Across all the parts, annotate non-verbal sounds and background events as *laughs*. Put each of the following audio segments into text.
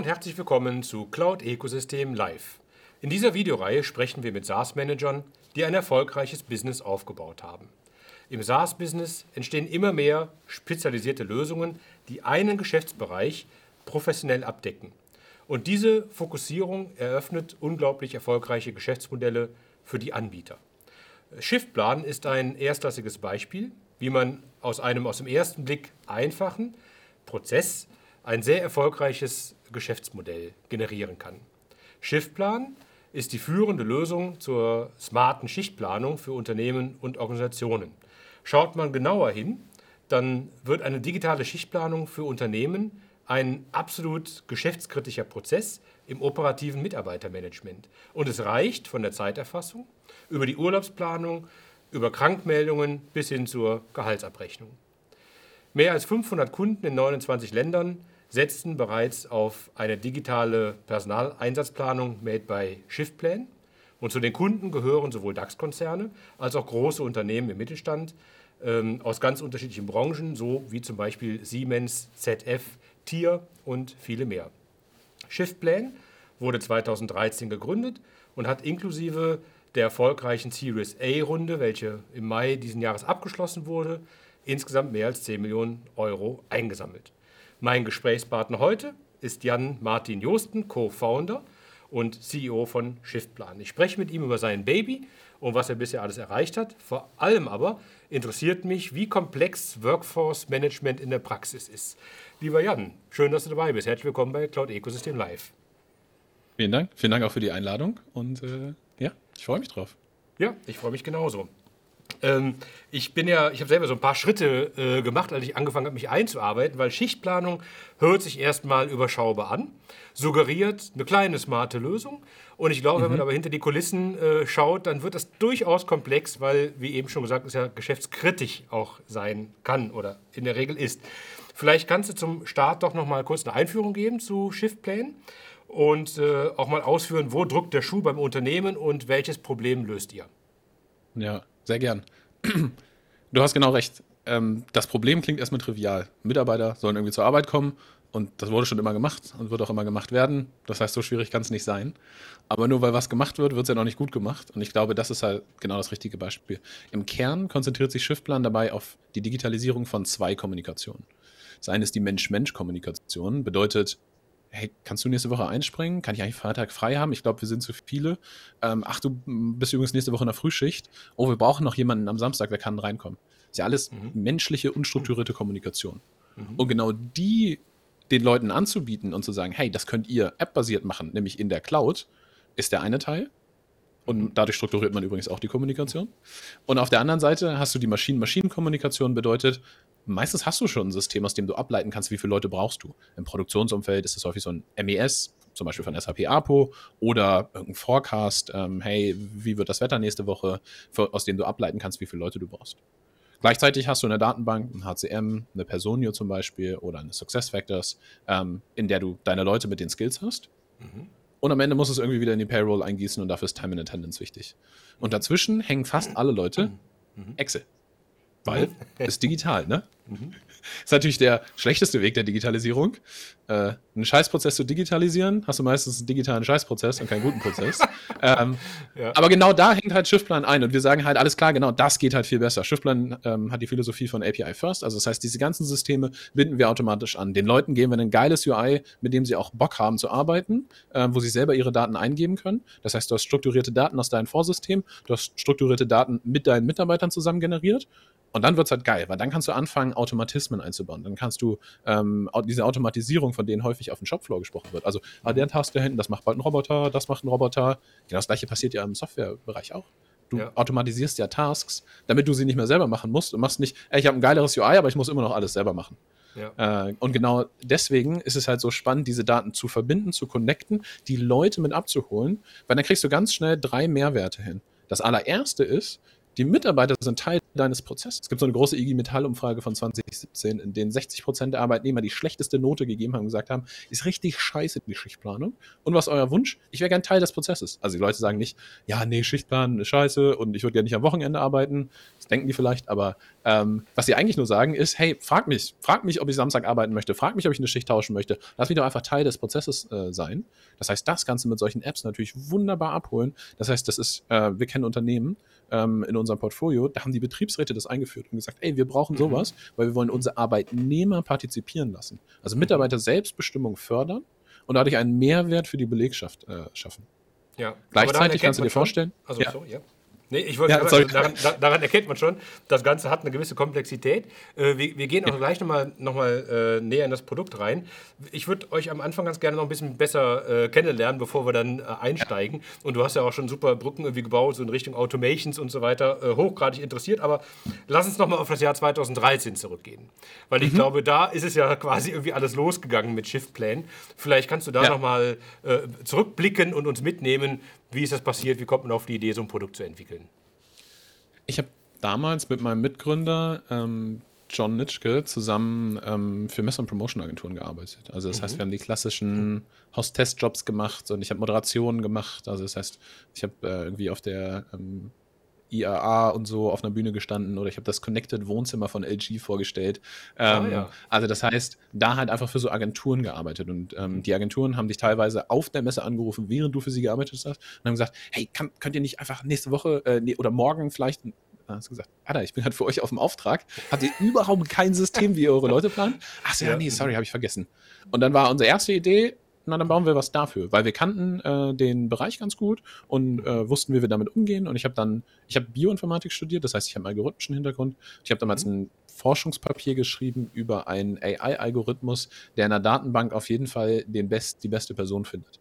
Und herzlich willkommen zu Cloud Ecosystem Live. In dieser Videoreihe sprechen wir mit SaaS-Managern, die ein erfolgreiches Business aufgebaut haben. Im SaaS-Business entstehen immer mehr spezialisierte Lösungen, die einen Geschäftsbereich professionell abdecken. Und diese Fokussierung eröffnet unglaublich erfolgreiche Geschäftsmodelle für die Anbieter. Shiftplan ist ein erstklassiges Beispiel, wie man aus einem aus dem ersten Blick einfachen Prozess ein sehr erfolgreiches Geschäftsmodell generieren kann. Shiftplan ist die führende Lösung zur smarten Schichtplanung für Unternehmen und Organisationen. Schaut man genauer hin, dann wird eine digitale Schichtplanung für Unternehmen ein absolut geschäftskritischer Prozess im operativen Mitarbeitermanagement. Und es reicht von der Zeiterfassung über die Urlaubsplanung, über Krankmeldungen bis hin zur Gehaltsabrechnung. Mehr als 500 Kunden in 29 Ländern setzten bereits auf eine digitale Personaleinsatzplanung made by Shiftplan. Und zu den Kunden gehören sowohl DAX-Konzerne als auch große Unternehmen im Mittelstand ähm, aus ganz unterschiedlichen Branchen, so wie zum Beispiel Siemens, ZF, Tier und viele mehr. Shiftplan wurde 2013 gegründet und hat inklusive der erfolgreichen Series A-Runde, welche im Mai diesen Jahres abgeschlossen wurde, insgesamt mehr als 10 Millionen Euro eingesammelt. Mein Gesprächspartner heute ist Jan Martin Josten, Co-Founder und CEO von Shiftplan. Ich spreche mit ihm über sein Baby und was er bisher alles erreicht hat. Vor allem aber interessiert mich, wie komplex Workforce Management in der Praxis ist. Lieber Jan, schön, dass du dabei bist. Herzlich willkommen bei Cloud Ecosystem Live. Vielen Dank. Vielen Dank auch für die Einladung und äh, ja, ich freue mich drauf. Ja, ich freue mich genauso. Ähm, ich bin ja, ich habe selber so ein paar Schritte äh, gemacht, als ich angefangen habe, mich einzuarbeiten, weil Schichtplanung hört sich erstmal überschaubar an, suggeriert eine kleine, smarte Lösung. Und ich glaube, mhm. wenn man mhm. aber hinter die Kulissen äh, schaut, dann wird das durchaus komplex, weil, wie eben schon gesagt, es ja geschäftskritisch auch sein kann oder in der Regel ist. Vielleicht kannst du zum Start doch noch mal kurz eine Einführung geben zu Shiftplan und äh, auch mal ausführen, wo drückt der Schuh beim Unternehmen und welches Problem löst ihr? Ja, sehr gern. *clears throat* Du hast genau recht. Ähm, das Problem klingt erstmal trivial. Mitarbeiter sollen irgendwie zur Arbeit kommen und das wurde schon immer gemacht und wird auch immer gemacht werden. Das heißt, so schwierig kann es nicht sein. Aber nur weil was gemacht wird, wird es ja noch nicht gut gemacht. Und ich glaube, das ist halt genau das richtige Beispiel. Im Kern konzentriert sich Shiftplan dabei auf die Digitalisierung von zwei Kommunikationen. Das eine ist die Mensch-Mensch-Kommunikation, bedeutet, hey, kannst du nächste Woche einspringen? Kann ich eigentlich Freitag frei haben? Ich glaube, wir sind zu viele. Ähm, ach, du bist übrigens nächste Woche in der Frühschicht. Oh, wir brauchen noch jemanden am Samstag, der kann reinkommen. Das ist ja alles mhm. menschliche, unstrukturierte Kommunikation. Mhm. Und genau die den Leuten anzubieten und zu sagen, hey, das könnt ihr appbasiert machen, nämlich in der Cloud, ist der eine Teil. Und mhm. dadurch strukturiert man übrigens auch die Kommunikation. Und auf der anderen Seite hast du die Maschinen-Maschinen-Kommunikation, bedeutet, meistens hast du schon ein System, aus dem du ableiten kannst, wie viele Leute brauchst du. Im Produktionsumfeld ist es häufig so ein MES, zum Beispiel von SAP APO oder irgendein Forecast, ähm, hey, wie wird das Wetter nächste Woche, für, aus dem du ableiten kannst, wie viele Leute du brauchst. Gleichzeitig hast du eine Datenbank, ein HCM, eine Personio zum Beispiel oder eine SuccessFactors, ähm, in der du deine Leute mit den Skills hast. Mhm. Und am Ende musst du es irgendwie wieder in die Payroll eingießen und dafür ist Time and Attendance wichtig. Und dazwischen hängen fast alle Leute mhm. Excel. Weil es *laughs* ist digital, ne? Mhm. Ist natürlich der schlechteste Weg der Digitalisierung. Äh, einen Scheißprozess zu digitalisieren, hast du meistens einen digitalen Scheißprozess und keinen guten Prozess. *laughs* ähm, ja. Aber genau da hängt halt Shiftplan ein und wir sagen halt, alles klar, genau, das geht halt viel besser. Shiftplan ähm, hat die Philosophie von API First, also das heißt, diese ganzen Systeme binden wir automatisch an. Den Leuten geben wir ein geiles UI, mit dem sie auch Bock haben zu arbeiten, äh, wo sie selber ihre Daten eingeben können. Das heißt, du hast strukturierte Daten aus deinem Vorsystem, du hast strukturierte Daten mit deinen Mitarbeitern zusammen generiert und dann wird es halt geil, weil dann kannst du anfangen, Automatismen einzubauen. Dann kannst du ähm, diese Automatisierung, von denen häufig auf dem Shopfloor gesprochen wird. Also, ah, der Task da hinten, das macht bald ein Roboter, das macht ein Roboter. Genau das gleiche passiert ja im Softwarebereich auch. Du ja. automatisierst ja Tasks, damit du sie nicht mehr selber machen musst. Du machst nicht, ey, ich habe ein geileres UI, aber ich muss immer noch alles selber machen. Ja. Äh, und genau deswegen ist es halt so spannend, diese Daten zu verbinden, zu connecten, die Leute mit abzuholen, weil dann kriegst du ganz schnell drei Mehrwerte hin. Das allererste ist, die Mitarbeiter sind Teil deines Prozesses. Es gibt so eine große IG Metall-Umfrage von 2017, in denen 60 Prozent der Arbeitnehmer die schlechteste Note gegeben haben und gesagt haben, ist richtig scheiße die Schichtplanung. Und was ist euer Wunsch? Ich wäre gern Teil des Prozesses. Also die Leute sagen nicht, ja, nee, Schichtplan ist scheiße und ich würde gerne nicht am Wochenende arbeiten. Das denken die vielleicht, aber ähm, was sie eigentlich nur sagen ist, hey, frag mich, frag mich, ob ich Samstag arbeiten möchte, frag mich, ob ich eine Schicht tauschen möchte. Lass mich doch einfach Teil des Prozesses äh, sein. Das heißt, das Ganze mit solchen Apps natürlich wunderbar abholen. Das heißt, das ist, äh, wir kennen Unternehmen, ähm, in unserem Portfolio, da haben die Betriebsräte das eingeführt und gesagt, ey, wir brauchen mhm. sowas, mhm. weil wir wollen unsere Arbeitnehmer partizipieren lassen. Also Mitarbeiter Selbstbestimmung fördern und dadurch einen Mehrwert für die Belegschaft äh, schaffen. Ja. Gleichzeitig kannst du dir vorstellen. Also, ja. Sorry, ja. Nee, ich wollte ja, also daran, daran, erkennt man schon, das Ganze hat eine gewisse Komplexität. Äh, wir, wir, gehen auch gleich nochmal noch mal, äh, näher in das Produkt rein. Ich würde euch am Anfang ganz gerne noch ein bisschen besser äh, kennenlernen, bevor wir dann äh, einsteigen. Und du hast ja auch schon super Brücken irgendwie gebaut, so in Richtung Automations und so weiter, äh, hochgradig interessiert. Aber lass uns nochmal auf das Jahr 2013 zurückgehen. Weil ich mhm. glaube, da ist es ja quasi irgendwie alles losgegangen mit Shiftplan. Vielleicht kannst du da ja. nochmal äh, zurückblicken und uns mitnehmen, wie ist das passiert? Wie kommt man auf die Idee, so ein Produkt zu entwickeln? Ich habe damals mit meinem Mitgründer ähm, John Nitschke zusammen ähm, für Mess- und Promotion-Agenturen gearbeitet. Also das mhm. heißt, wir haben die klassischen Host-Test-Jobs gemacht und ich habe Moderationen gemacht. Also das heißt, ich habe äh, irgendwie auf der ähm, IAA und so auf einer Bühne gestanden oder ich habe das Connected Wohnzimmer von LG vorgestellt. Ah, ähm, ah, ja. Also das heißt, da halt einfach für so Agenturen gearbeitet und ähm, mhm. die Agenturen haben dich teilweise auf der Messe angerufen, während du für sie gearbeitet hast und haben gesagt, hey, kann, könnt ihr nicht einfach nächste Woche äh, nee, oder morgen vielleicht hast du gesagt, Alter, ich bin halt für euch auf dem Auftrag. Habt ihr überhaupt kein System, wie ihr eure Leute plant? Ach so, ja, nee, sorry, habe ich vergessen. Und dann war unsere erste Idee, na, dann bauen wir was dafür, weil wir kannten äh, den Bereich ganz gut und äh, wussten, wie wir damit umgehen. Und ich habe dann, ich habe Bioinformatik studiert, das heißt, ich habe einen algorithmischen Hintergrund. Ich habe damals mhm. ein Forschungspapier geschrieben über einen AI-Algorithmus, der in der Datenbank auf jeden Fall den best, die beste Person findet.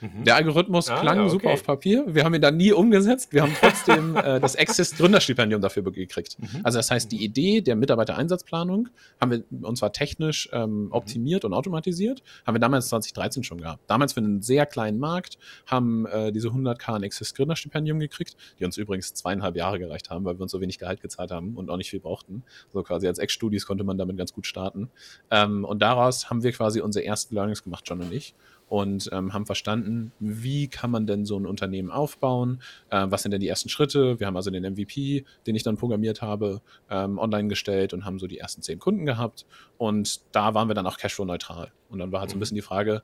Mhm. Der Algorithmus ah, klang ja, okay. super auf Papier. Wir haben ihn dann nie umgesetzt. Wir haben trotzdem *laughs* äh, das Access Gründerstipendium dafür gekriegt. Mhm. Also das heißt, die Idee der Mitarbeitereinsatzplanung haben wir und zwar technisch ähm, mhm. optimiert und automatisiert, haben wir damals 2013 schon gehabt. Damals für einen sehr kleinen Markt haben äh, diese 100k ein Access Gründerstipendium gekriegt, die uns übrigens zweieinhalb Jahre gereicht haben, weil wir uns so wenig Gehalt gezahlt haben und auch nicht viel brauchten. So quasi als Ex-Studis konnte man damit ganz gut starten. Ähm, und daraus haben wir quasi unsere ersten Learnings gemacht, John und ich und ähm, haben verstanden, wie kann man denn so ein Unternehmen aufbauen, äh, was sind denn die ersten Schritte. Wir haben also den MVP, den ich dann programmiert habe, ähm, online gestellt und haben so die ersten zehn Kunden gehabt und da waren wir dann auch Cashflow-neutral. Und dann war halt so ein mhm. bisschen die Frage,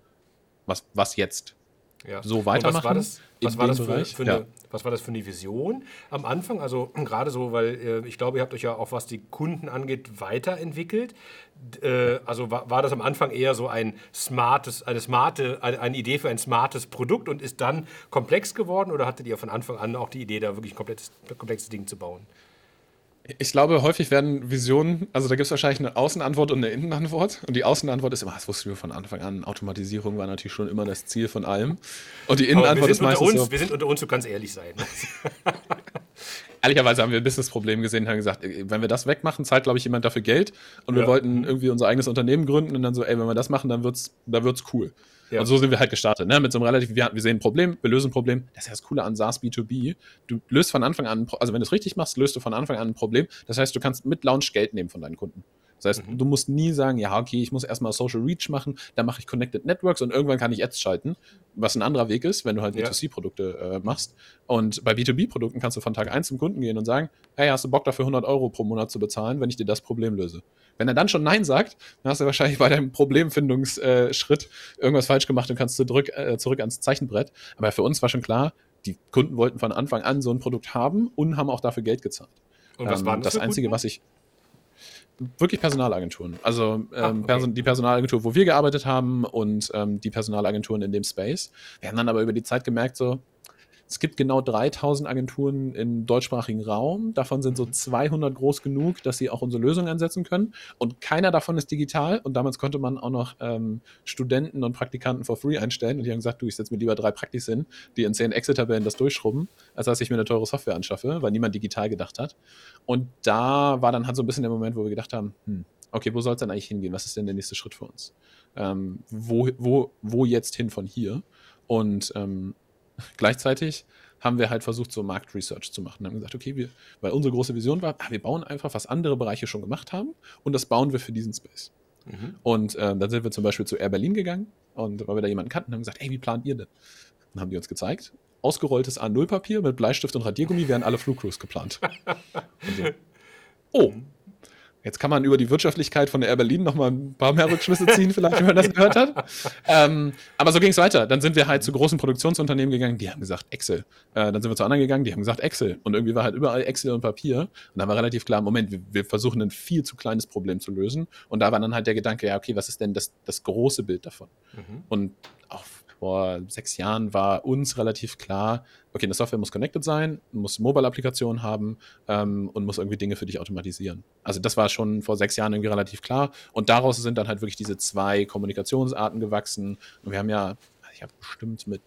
was, was jetzt? Ja. So weitermachen. was war das, was war das für, für eine, ja. was war das für eine Vision am Anfang? Also *clears throat* gerade so, weil äh, ich glaube, ihr habt euch ja auch, was die Kunden angeht, weiterentwickelt. Äh, also war, war, das am Anfang eher so ein smartes, eine smarte, eine, eine, Idee für ein smartes Produkt und ist dann komplex geworden oder hattet ihr von Anfang an auch die Idee, da wirklich ein komplexes, komplexes Ding zu bauen? Ich glaube, häufig werden Visionen, also da gibt es wahrscheinlich eine Außenantwort und eine Innenantwort. Und die Außenantwort ist immer, das wussten wir von Anfang an, Automatisierung war natürlich schon immer das Ziel von allem. Und die Innenantwort ist meistens uns, so, Wir sind unter uns, du kannst ehrlich sein. *laughs* Ehrlicherweise haben wir ein Businessproblem gesehen und haben gesagt, wenn wir das wegmachen, zahlt, glaube ich, jemand dafür Geld. Und wir wollten irgendwie unser eigenes Unternehmen gründen und dann so, ey, wenn wir das machen, dann wird's, dann wird's cool. Ja. Und so sind wir halt gestartet, ne? Mit so einem relativ, wir, wir sehen ein Problem, wir lösen ein Problem. Das ist ja das Coole an SaaS B2B. Du löst von Anfang an, also wenn du es richtig machst, löst du von Anfang an ein Problem. Das heißt, du kannst mit Launch Geld nehmen von deinen Kunden. Das heißt, mhm. du musst nie sagen, ja, okay, ich muss erstmal Social Reach machen, dann mache ich Connected Networks und irgendwann kann ich Ads schalten, was ein anderer Weg ist, wenn du halt B2C-Produkte äh, machst. Und bei B2B-Produkten kannst du von Tag 1 zum Kunden gehen und sagen, hey, hast du Bock dafür 100 Euro pro Monat zu bezahlen, wenn ich dir das Problem löse? Wenn er dann schon Nein sagt, dann hast du wahrscheinlich bei deinem Problemfindungsschritt irgendwas falsch gemacht und kannst zurück, äh, zurück ans Zeichenbrett. Aber für uns war schon klar, die Kunden wollten von Anfang an so ein Produkt haben und haben auch dafür Geld gezahlt. Und was ähm, war das? Das Einzige, Kunden? was ich wirklich Personalagenturen. Also ähm, ah, okay. Person, die Personalagentur, wo wir gearbeitet haben und ähm, die Personalagenturen in dem Space. Wir haben dann aber über die Zeit gemerkt, so, es gibt genau 3000 Agenturen im deutschsprachigen Raum. Davon sind so 200 groß genug, dass sie auch unsere Lösung einsetzen können. Und keiner davon ist digital. Und damals konnte man auch noch ähm, Studenten und Praktikanten for free einstellen. Und die haben gesagt, du, ich setze mir lieber drei Praktis hin, die in 10 Excel-Tabellen das durchschrubben, als dass ich mir eine teure Software anschaffe, weil niemand digital gedacht hat. Und da war dann halt so ein bisschen der Moment, wo wir gedacht haben, hm, okay, wo soll es denn eigentlich hingehen? Was ist denn der nächste Schritt für uns? Ähm, wo, wo, wo jetzt hin von hier? Und ähm, Gleichzeitig haben wir halt versucht, so Marktresearch zu machen. Wir haben gesagt, okay, wir, weil unsere große Vision war, ah, wir bauen einfach, was andere Bereiche schon gemacht haben und das bauen wir für diesen Space. Mhm. Und äh, dann sind wir zum Beispiel zu Air Berlin gegangen und weil wir da jemanden kannten, haben gesagt, ey, wie plant ihr denn? Dann haben die uns gezeigt, ausgerolltes A0-Papier mit Bleistift und Radiergummi werden alle Flugcrews geplant. *laughs* so, oh, Jetzt kann man über die Wirtschaftlichkeit von der Air Berlin noch mal ein paar mehr Rückschlüsse ziehen, vielleicht, wenn man das gehört hat. Ähm, aber so ging es weiter. Dann sind wir halt zu großen Produktionsunternehmen gegangen, die haben gesagt Excel. Äh, dann sind wir zu anderen gegangen, die haben gesagt Excel. Und irgendwie war halt überall Excel und Papier. Und dann war relativ klar, Moment, wir, wir, versuchen ein viel zu kleines Problem zu lösen. Und da war dann halt der Gedanke, ja, okay, was ist denn das, das große Bild davon? Mhm. Und auch vor sechs Jahren war uns relativ klar, okay, eine Software muss connected sein, muss Mobile-Applikationen haben ähm, und muss irgendwie Dinge für dich automatisieren. Also das war schon vor sechs Jahren irgendwie relativ klar. Und daraus sind dann halt wirklich diese zwei Kommunikationsarten gewachsen. Und wir haben ja, ich habe bestimmt mit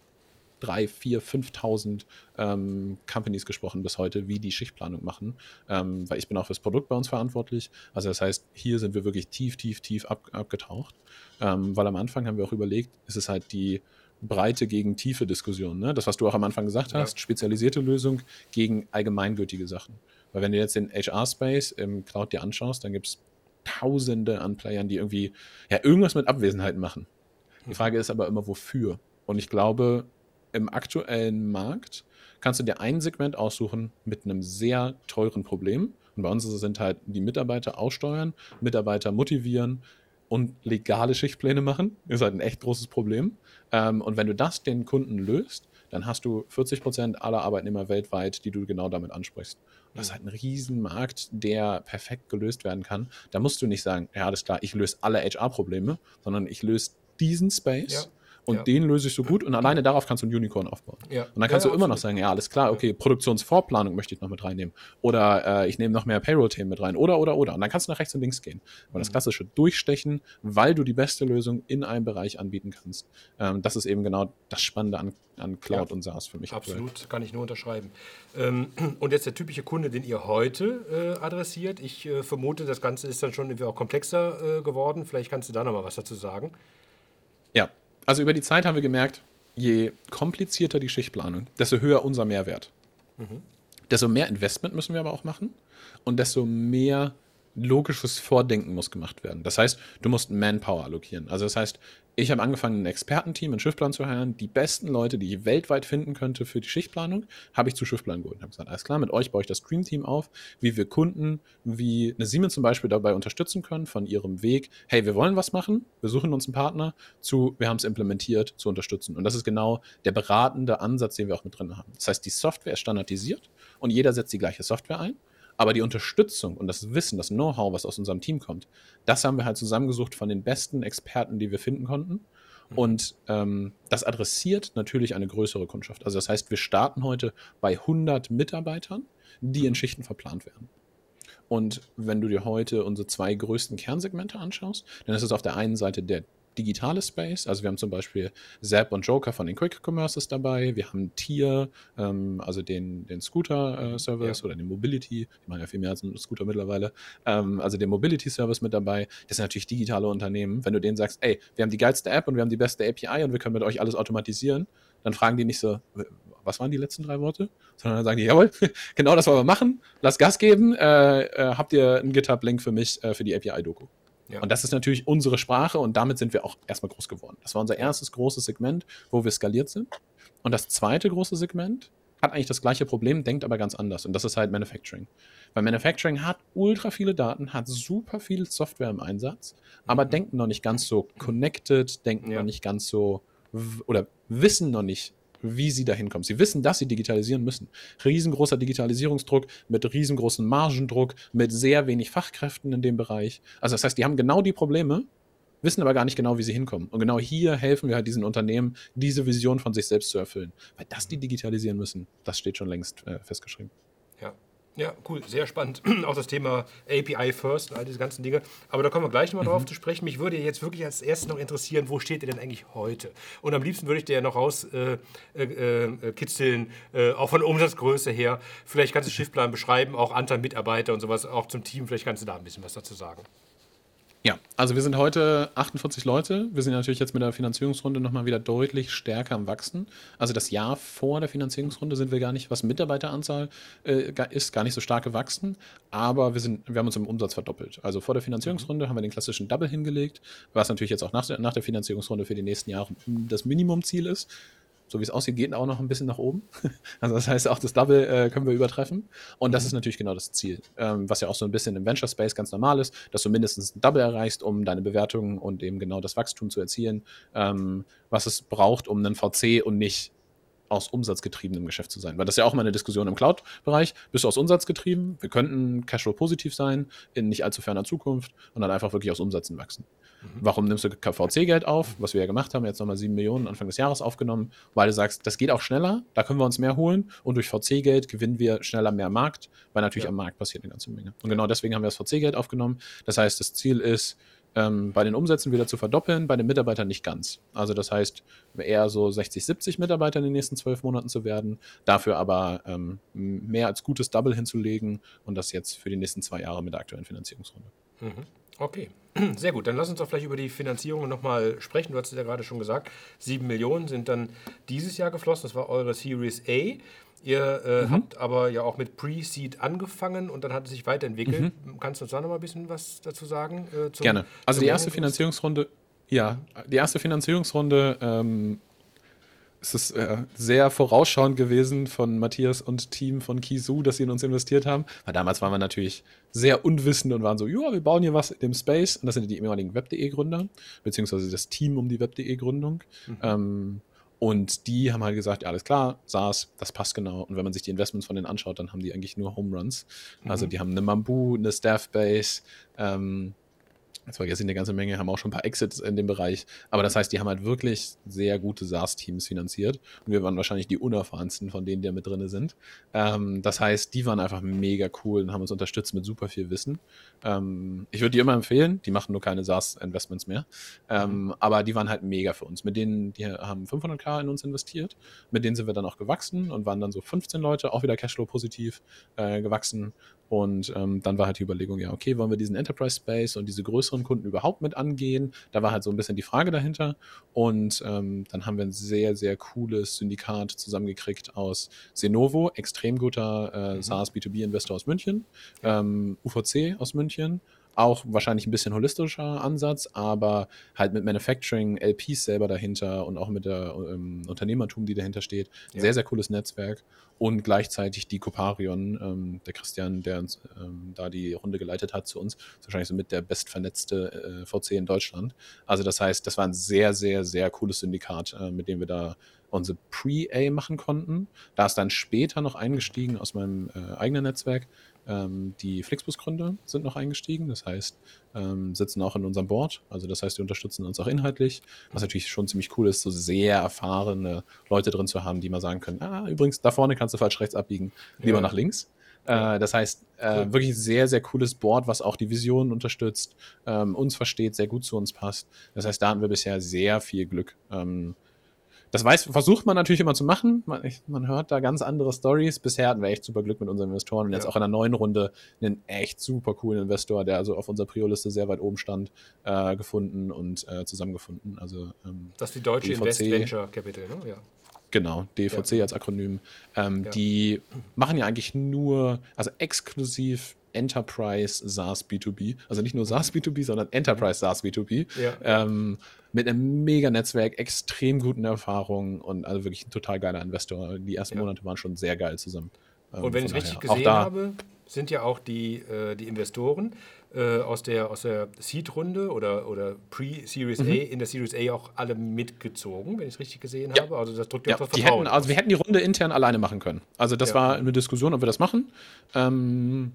drei, vier, 5.000 ähm, Companies gesprochen bis heute, wie die Schichtplanung machen, ähm, weil ich bin auch fürs Produkt bei uns verantwortlich. Also das heißt, hier sind wir wirklich tief, tief, tief ab, abgetaucht, ähm, weil am Anfang haben wir auch überlegt, ist es halt die Breite gegen tiefe Diskussion. Ne? Das, was du auch am Anfang gesagt hast, ja. spezialisierte Lösung gegen allgemeingültige Sachen. Weil wenn du jetzt den HR-Space im Cloud dir anschaust, dann gibt es Tausende an Playern, die irgendwie ja irgendwas mit Abwesenheiten machen. Die mhm. Frage ist aber immer, wofür? Und ich glaube, im aktuellen Markt kannst du dir ein Segment aussuchen mit einem sehr teuren Problem. Und bei uns sind halt die Mitarbeiter aussteuern, Mitarbeiter motivieren, und legale Schichtpläne machen. Ist halt ein echt großes Problem. Ähm, und wenn du das den Kunden löst, dann hast du 40 Prozent aller Arbeitnehmer weltweit, die du genau damit ansprichst. Das ist halt ein Riesenmarkt, der perfekt gelöst werden kann. Da musst du nicht sagen, ja, alles klar, ich löse alle HR-Probleme, sondern ich löse diesen Space. Ja und ja. den löse ich so gut und alleine darauf kannst du ein Unicorn aufbauen. Ja. Und dann kannst ja, du immer noch sagen, ja, alles klar, okay, Produktionsvorplanung möchte ich noch mit reinnehmen. Oder äh, ich nehme noch mehr Payroll-Themen mit rein. Oder, oder, oder. Und dann kannst du nach rechts und links gehen. Aber mhm. das klassische Durchstechen, weil du die beste Lösung in einem Bereich anbieten kannst. Ähm, das ist eben genau das Spannende an, an Cloud und SaaS für mich. Absolut, aktuell. kann ich nur unterschreiben. Ähm, *clears throat* und jetzt der typische Kunde, den ihr heute äh, adressiert. Ich äh, vermute, das Ganze ist dann schon irgendwie auch komplexer äh, geworden. Vielleicht kannst du da noch mal was dazu sagen. Ja, also über die Zeit haben wir gemerkt, je komplizierter die Schichtplanung, desto höher unser Mehrwert. Mhm. Desto mehr Investment müssen wir aber auch machen und desto mehr logisches Vordenken muss gemacht werden. Das heißt, du musst Manpower allokieren. Also das heißt, ich habe angefangen, ein Expertenteam in Schiffplan zu heiren. Die besten Leute, die ich weltweit finden könnte für die Schichtplanung, habe ich zu Schiffplan geholt. Ich habe gesagt, alles klar, mit euch baue ich das Dream-Team auf, wie wir Kunden, wie eine Siemens zum Beispiel dabei unterstützen können, von ihrem Weg, hey, wir wollen was machen, wir suchen uns einen Partner, zu, wir haben es implementiert, zu unterstützen. Und das ist genau der beratende Ansatz, den wir auch mit drin haben. Das heißt, die Software ist standardisiert und jeder setzt die gleiche Software ein. Aber die Unterstützung und das Wissen, das Know-how, was aus unserem Team kommt, das haben wir halt zusammengesucht von den besten Experten, die wir finden konnten. Mhm. Und ähm, das adressiert natürlich eine größere Kundschaft. Also das heißt, wir starten heute bei 100 Mitarbeitern, die in mhm. Schichten verplant werden. Und wenn du dir heute unsere zwei größten Kernsegmente anschaust, dann ist es auf der einen Seite der digitale Space. Also wir haben zum Beispiel Zap und Joker von den Quick Commerces dabei. Wir haben Tier, ähm, also den, den Scooter-Service äh, ja. oder den Mobility. Die machen ja viel mehr als einen Scooter mittlerweile. Ähm, also den Mobility-Service mit dabei. Das sind natürlich digitale Unternehmen. Wenn du denen sagst, ey, wir haben die geilste App und wir haben die beste API und wir können mit euch alles automatisieren, dann fragen die nicht so, was waren die letzten drei Worte? Sondern dann sagen die, jawohl, *laughs* genau das wollen wir machen, lass Gas geben, äh, äh, habt ihr einen GitHub-Link für mich äh, für die API-Doku? Ja. Und das ist natürlich unsere Sprache und damit sind wir auch erstmal groß geworden. Das war unser erstes großes Segment, wo wir skaliert sind. Und das zweite große Segment hat eigentlich das gleiche Problem, denkt aber ganz anders. Und das ist halt Manufacturing. Weil Manufacturing hat ultra viele Daten, hat super viel Software im Einsatz, aber mhm. denken noch nicht ganz so connected, denken ja. noch nicht ganz so oder wissen noch nicht, wie sie dahin kommen. Sie wissen, dass sie digitalisieren müssen. Riesengroßer Digitalisierungsdruck mit riesengroßem Margendruck, mit sehr wenig Fachkräften in dem Bereich. Also das heißt, die haben genau die Probleme, wissen aber gar nicht genau, wie sie hinkommen. Und genau hier helfen wir halt diesen Unternehmen, diese Vision von sich selbst zu erfüllen. Weil das die digitalisieren müssen, das steht schon längst äh, festgeschrieben. Ja. Cool, sehr spannend. *clears throat* Auch das Thema API First und all diese ganzen Dinge. Aber da kommen wir gleich nochmal mhm. drauf zu sprechen. Mich würde jetzt wirklich als erstes noch interessieren, wo steht ihr denn eigentlich heute? Und am liebsten würde ich dir ja noch rauskitzeln, äh, äh, äh, auch von Umsatzgröße her. Vielleicht kannst du Schiffplan beschreiben, auch Anteil Mitarbeiter und sowas, auch zum Team. Vielleicht kannst du da ein bisschen was dazu sagen. Ja, also wir sind heute 48 Leute. Wir sind natürlich jetzt mit der Finanzierungsrunde nochmal wieder deutlich stärker am Wachsen. Also das Jahr vor der Finanzierungsrunde sind wir gar nicht, was Mitarbeiteranzahl äh, ist, gar nicht so stark gewachsen. Aber wir, sind, wir haben uns im Umsatz verdoppelt. Also vor der Finanzierungsrunde haben wir den klassischen Double hingelegt, was natürlich jetzt auch nach nach der Finanzierungsrunde für die nächsten Jahre das Minimumziel ist so wie es aussieht, geht auch noch ein bisschen nach oben. *laughs* Also das heißt, auch das Double äh, können wir übertreffen. Und das ist natürlich genau das Ziel, ähm, was ja auch so ein bisschen im Venture Space ganz normal ist, dass du mindestens ein Double erreichst, um deine Bewertungen und eben genau das Wachstum zu erzielen, ähm, was es braucht, um einen VC und nicht aus umsatzgetriebenem Geschäft zu sein. Weil das ist ja auch mal eine Diskussion im Cloud-Bereich. Bist du aus Umsatz getrieben? Wir könnten Cashflow positiv sein in nicht allzu ferner Zukunft und dann einfach wirklich aus Umsätzen wachsen. Warum nimmst du KVC-Geld auf, was wir ja gemacht haben, jetzt nochmal 7 Millionen Anfang des Jahres aufgenommen, weil du sagst, das geht auch schneller, da können wir uns mehr holen und durch VC-Geld gewinnen wir schneller mehr Markt, weil natürlich ja. am Markt passiert eine ganze Menge. Und genau deswegen haben wir das VC-Geld aufgenommen. Das heißt, das Ziel ist, ähm, bei den Umsätzen wieder zu verdoppeln, bei den Mitarbeitern nicht ganz. Also das heißt, eher so 60, 70 Mitarbeiter in den nächsten zwölf Monaten zu werden, dafür aber ähm, mehr als gutes Double hinzulegen und das jetzt für die nächsten zwei Jahre mit der aktuellen Finanzierungsrunde. Mhm. Okay, *clears throat* sehr gut. Dann lass uns doch vielleicht über die Finanzierung nochmal sprechen. Du hast es ja gerade schon gesagt, sieben Millionen sind dann dieses Jahr geflossen. Das war eure Series A. Ihr äh, mhm. habt aber ja auch mit Pre-Seed angefangen und dann hat es sich weiterentwickelt. Mhm. Kannst du uns da noch mal ein bisschen was dazu sagen? Äh, zum, Gerne. Also die erste Finanzierungsrunde, ja, die erste Finanzierungsrunde ähm, es ist äh, sehr vorausschauend gewesen von Matthias und Team von Kisu, dass sie in uns investiert haben. Weil damals waren wir natürlich sehr unwissend und waren so, ja, wir bauen hier was in dem Space. Und das sind die ehemaligen Web.de-Gründer, beziehungsweise das Team um die Web.de-Gründung. Mhm. Ähm, und die haben halt gesagt, ja, alles klar, SaaS, das passt genau. Und wenn man sich die Investments von denen anschaut, dann haben die eigentlich nur Home Runs. Mhm. Also die haben eine Mambu, eine Staffbase, ähm, jetzt vergesse ich eine ganze Menge, haben auch schon ein paar Exits in dem Bereich. Aber das heißt, die haben halt wirklich sehr gute SaaS-Teams finanziert. Und wir waren wahrscheinlich die unerfahrensten von denen, die da mit drin sind. Ähm, das heißt, die waren einfach mega cool und haben uns unterstützt mit super viel Wissen. Ähm, ich würde die immer empfehlen. Die machen nur keine SaaS-Investments mehr. Ähm, mhm. Aber die waren halt mega für uns. Mit denen, die haben 500k in uns investiert. Mit denen sind wir dann auch gewachsen und waren dann so 15 Leute, auch wieder Cashflow positiv äh, gewachsen. Und ähm, dann war halt die Überlegung, ja, okay, wollen wir diesen Enterprise Space und diese größeren Kunden überhaupt mit angehen? Da war halt so ein bisschen die Frage dahinter. Und ähm, dann haben wir ein sehr, sehr cooles Syndikat zusammengekriegt aus Senovo, extrem guter äh, mhm. SaaS B2B-Investor aus München, ähm, UVC aus München auch wahrscheinlich ein bisschen holistischer Ansatz, aber halt mit Manufacturing, LPs selber dahinter und auch mit der ähm, Unternehmertum, die dahinter steht. Ja. Sehr, sehr cooles Netzwerk. Und gleichzeitig die Coparion, ähm, der Christian, der uns ähm, da die Runde geleitet hat zu uns, ist wahrscheinlich so mit der bestvernetzte äh, VC in Deutschland. Also das heißt, das war ein sehr, sehr, sehr cooles Syndikat, äh, mit dem wir da unsere Pre-A machen konnten. Da ist dann später noch eingestiegen aus meinem äh, eigenen Netzwerk ähm, die Flixbus-Gründer sind noch eingestiegen, das heißt, ähm, sitzen auch in unserem Board. Also das heißt, die unterstützen uns auch inhaltlich, was natürlich schon ziemlich cool ist, so sehr erfahrene Leute drin zu haben, die mal sagen können, ah, übrigens, da vorne kannst du falsch rechts abbiegen, lieber ja. nach links. Äh, das heißt, äh, cool. wirklich sehr, sehr cooles Board, was auch die Vision unterstützt, ähm, uns versteht, sehr gut zu uns passt. Das heißt, da hatten wir bisher sehr viel Glück. Ähm, das weiß, versucht man natürlich immer zu machen. Man, ich, man, hört da ganz andere Stories. Bisher hatten wir echt super Glück mit unseren Investoren und jetzt auch in der neuen Runde einen echt super coolen Investor, der also auf unserer Prio-Liste sehr weit oben stand, äh, gefunden und äh, zusammengefunden. Also, ähm, das ist die deutsche DVC, Invest Venture Capital, ne? Ja. Genau, DVC ja. als Akronym. Ähm, ja. Die machen ja eigentlich nur, also exklusiv Enterprise SaaS B2B. Also nicht nur SaaS B2B, sondern Enterprise SaaS B2B. Ja. Ähm, mit einem mega Netzwerk, extrem guten Erfahrungen und also wirklich ein total geiler Investor. Die ersten ja. Monate waren schon sehr geil zusammen. Ähm, und wenn ich es richtig gesehen habe, sind ja auch die, äh, die Investoren äh, aus der, aus der Seed-Runde oder, oder Pre-Series mhm. A in der Series A auch alle mitgezogen, wenn ich es richtig gesehen ja. habe. Also das drückt ja, auch das Vertrauen. Hätten, also wir hätten die Runde intern alleine machen können. Also das ja. war eine Diskussion, ob wir das machen. Ähm,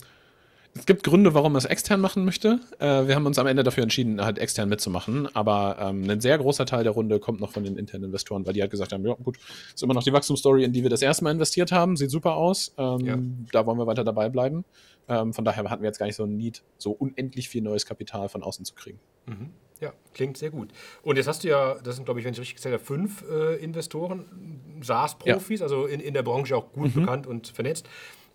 es gibt Gründe, warum man es extern machen möchte. Äh, wir haben uns am Ende dafür entschieden, halt extern mitzumachen. Aber ähm, ein sehr großer Teil der Runde kommt noch von den internen Investoren, weil die halt gesagt haben: Ja, gut, ist immer noch die Wachstumsstory, in die wir das erste Mal investiert haben. Sieht super aus. Ähm, ja. Da wollen wir weiter dabei bleiben. Ähm, von daher hatten wir jetzt gar nicht so ein Need, so unendlich viel neues Kapital von außen zu kriegen. Mhm. Ja, klingt sehr gut. Und jetzt hast du ja, das sind, glaube ich, wenn ich richtig gezählt habe, fünf äh, Investoren, SaaS-Profis, ja. also in, in der Branche auch gut mhm. bekannt und vernetzt.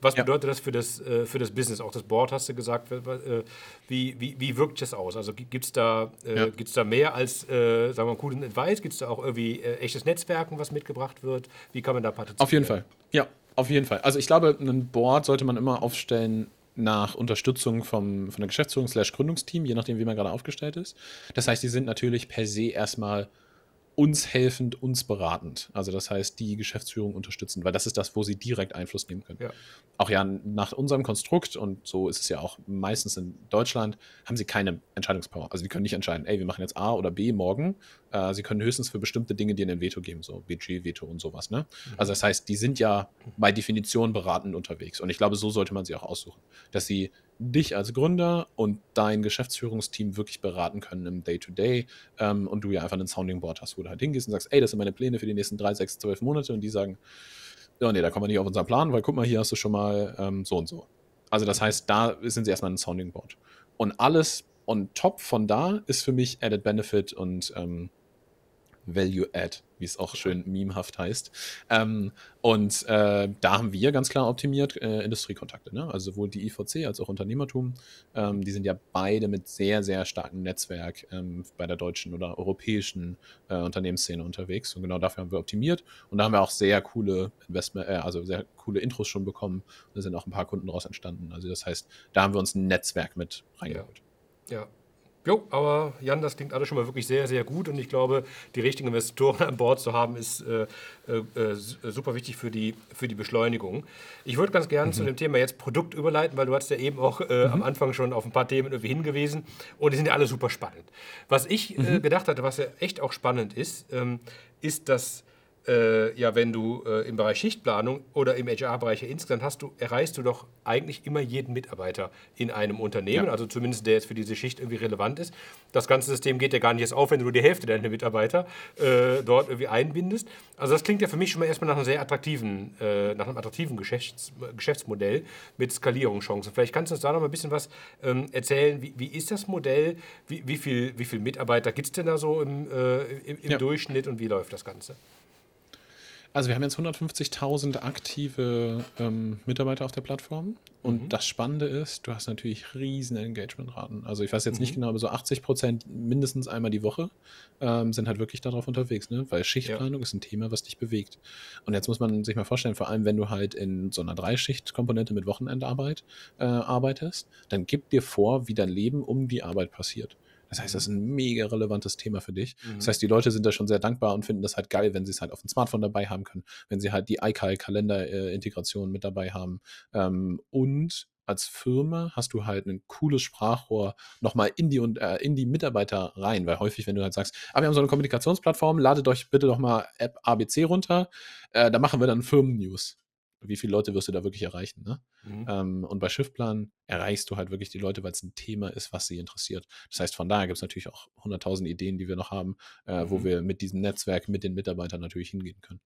Was ja. bedeutet das für, das äh, für das Business? Auch das Board hast du gesagt. Äh, wie, wie, wie wirkt das aus? Also gibt es da, äh, ja. da mehr als, äh, sagen wir mal, coolen Advice? Gibt es da auch irgendwie äh, echtes Netzwerken, was mitgebracht wird? Wie kann man da partizipieren? Auf jeden Fall. Ja, auf jeden Fall. Also ich glaube, ein Board sollte man immer aufstellen nach Unterstützung vom, von der Geschäftsführung slash Gründungsteam, je nachdem, wie man gerade aufgestellt ist. Das heißt, die sind natürlich per se erstmal uns helfend, uns beratend. Also das heißt, die Geschäftsführung unterstützen, weil das ist das, wo sie direkt Einfluss nehmen können. Ja. Auch ja nach unserem Konstrukt, und so ist es ja auch meistens in Deutschland, haben sie keine Entscheidungspower. Also die können nicht entscheiden, ey, wir machen jetzt A oder B morgen. Äh, sie können höchstens für bestimmte Dinge dir ein Veto geben, so Budget, Veto und sowas. Ne? Mhm. Also das heißt, die sind ja bei Definition beratend unterwegs. Und ich glaube, so sollte man sie auch aussuchen. Dass sie dich als Gründer und dein Geschäftsführungsteam wirklich beraten können im Day-to-Day -Day, ähm, und du ja einfach ein Sounding Board hast, wo du halt hingehst und sagst, ey, das sind meine Pläne für die nächsten drei, sechs, zwölf Monate und die sagen, ja, nee, da kommen wir nicht auf unseren Plan, weil guck mal, hier hast du schon mal ähm, so und so. Also das heißt, da sind sie erstmal ein Sounding Board. Und alles on top von da ist für mich Added Benefit und ähm, Value Add, wie es auch schön memehaft heißt. Ähm, und äh, da haben wir ganz klar optimiert äh, Industriekontakte. Ne? Also sowohl die IVC als auch Unternehmertum. Ähm, die sind ja beide mit sehr, sehr starkem Netzwerk ähm, bei der deutschen oder europäischen äh, Unternehmensszene unterwegs. Und genau dafür haben wir optimiert. Und da haben wir auch sehr coole Investment, äh, also sehr coole Intros schon bekommen. Da sind auch ein paar Kunden daraus entstanden. Also das heißt, da haben wir uns ein Netzwerk mit reingeholt. ja. ja. Jo, aber Jan, das klingt alles schon mal wirklich sehr, sehr gut und ich glaube, die richtigen Investoren an Bord zu haben, ist äh, äh, äh super wichtig für die, für die Beschleunigung. Ich würde ganz gerne mhm. zu dem Thema jetzt Produkt überleiten, weil du hast ja eben auch äh, mhm. am Anfang schon auf ein paar Themen irgendwie hingewiesen und die sind ja alle super spannend. Was ich äh, mhm. gedacht hatte, was ja echt auch spannend ist, ähm, ist, dass äh, ja, wenn du äh, im Bereich Schichtplanung oder im HR-Bereich insgesamt hast, du, erreichst du doch eigentlich immer jeden Mitarbeiter in einem Unternehmen, ja. also zumindest der jetzt für diese Schicht irgendwie relevant ist. Das ganze System geht ja gar nicht erst auf, wenn du nur die Hälfte deiner Mitarbeiter äh, dort irgendwie einbindest. Also das klingt ja für mich schon mal erstmal nach einem sehr attraktiven, äh, nach einem attraktiven Geschäfts Geschäftsmodell mit Skalierungschancen. Vielleicht kannst du uns da noch mal ein bisschen was ähm, erzählen. Wie, wie, ist das Modell? Wie, wie viele wie viel Mitarbeiter gibt es denn da so im, äh, im, im ja. Durchschnitt und wie läuft das Ganze? Also wir haben jetzt 150.000 aktive ähm, Mitarbeiter auf der Plattform. Und mhm. das Spannende ist, du hast natürlich riesen Engagementraten. Also ich weiß jetzt mhm. nicht genau, aber so 80 Prozent mindestens einmal die Woche ähm, sind halt wirklich darauf unterwegs, ne? Weil Schichtplanung ja. ist ein Thema, was dich bewegt. Und jetzt muss man sich mal vorstellen, vor allem wenn du halt in so einer Dreischicht-Komponente mit Wochenendarbeit äh, arbeitest, dann gib dir vor, wie dein Leben um die Arbeit passiert. Das heißt, das ist ein mega relevantes Thema für dich. Mhm. Das heißt, die Leute sind da schon sehr dankbar und finden das halt geil, wenn sie es halt auf dem Smartphone dabei haben können, wenn sie halt die iCal-Kalender-Integration mit dabei haben. Ähm, und als Firma hast du halt ein cooles Sprachrohr nochmal in die, und, äh, in die Mitarbeiter rein, weil häufig, wenn du halt sagst, ah, wir haben so eine Kommunikationsplattform, ladet euch bitte doch mal App ABC runter, äh, da machen wir dann Firmen-News wie viele Leute wirst du da wirklich erreichen. Ne? Mhm. Ähm, und bei Schiffplan erreichst du halt wirklich die Leute, weil es ein Thema ist, was sie interessiert. Das heißt, von daher gibt es natürlich auch 100.000 Ideen, die wir noch haben, äh, mhm. wo wir mit diesem Netzwerk, mit den Mitarbeitern natürlich hingehen können.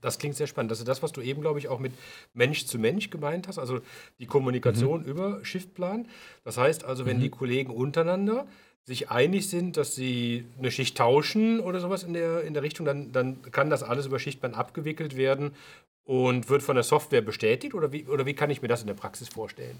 Das klingt sehr spannend. Das ist das, was du eben, glaube ich, auch mit Mensch zu Mensch gemeint hast, also die Kommunikation mhm. über Schichtplan. Das heißt also, wenn mhm. die Kollegen untereinander sich einig sind, dass sie eine Schicht tauschen oder sowas in der, in der Richtung, dann, dann kann das alles über Schichtplan abgewickelt werden und wird von der Software bestätigt oder wie, oder wie kann ich mir das in der Praxis vorstellen?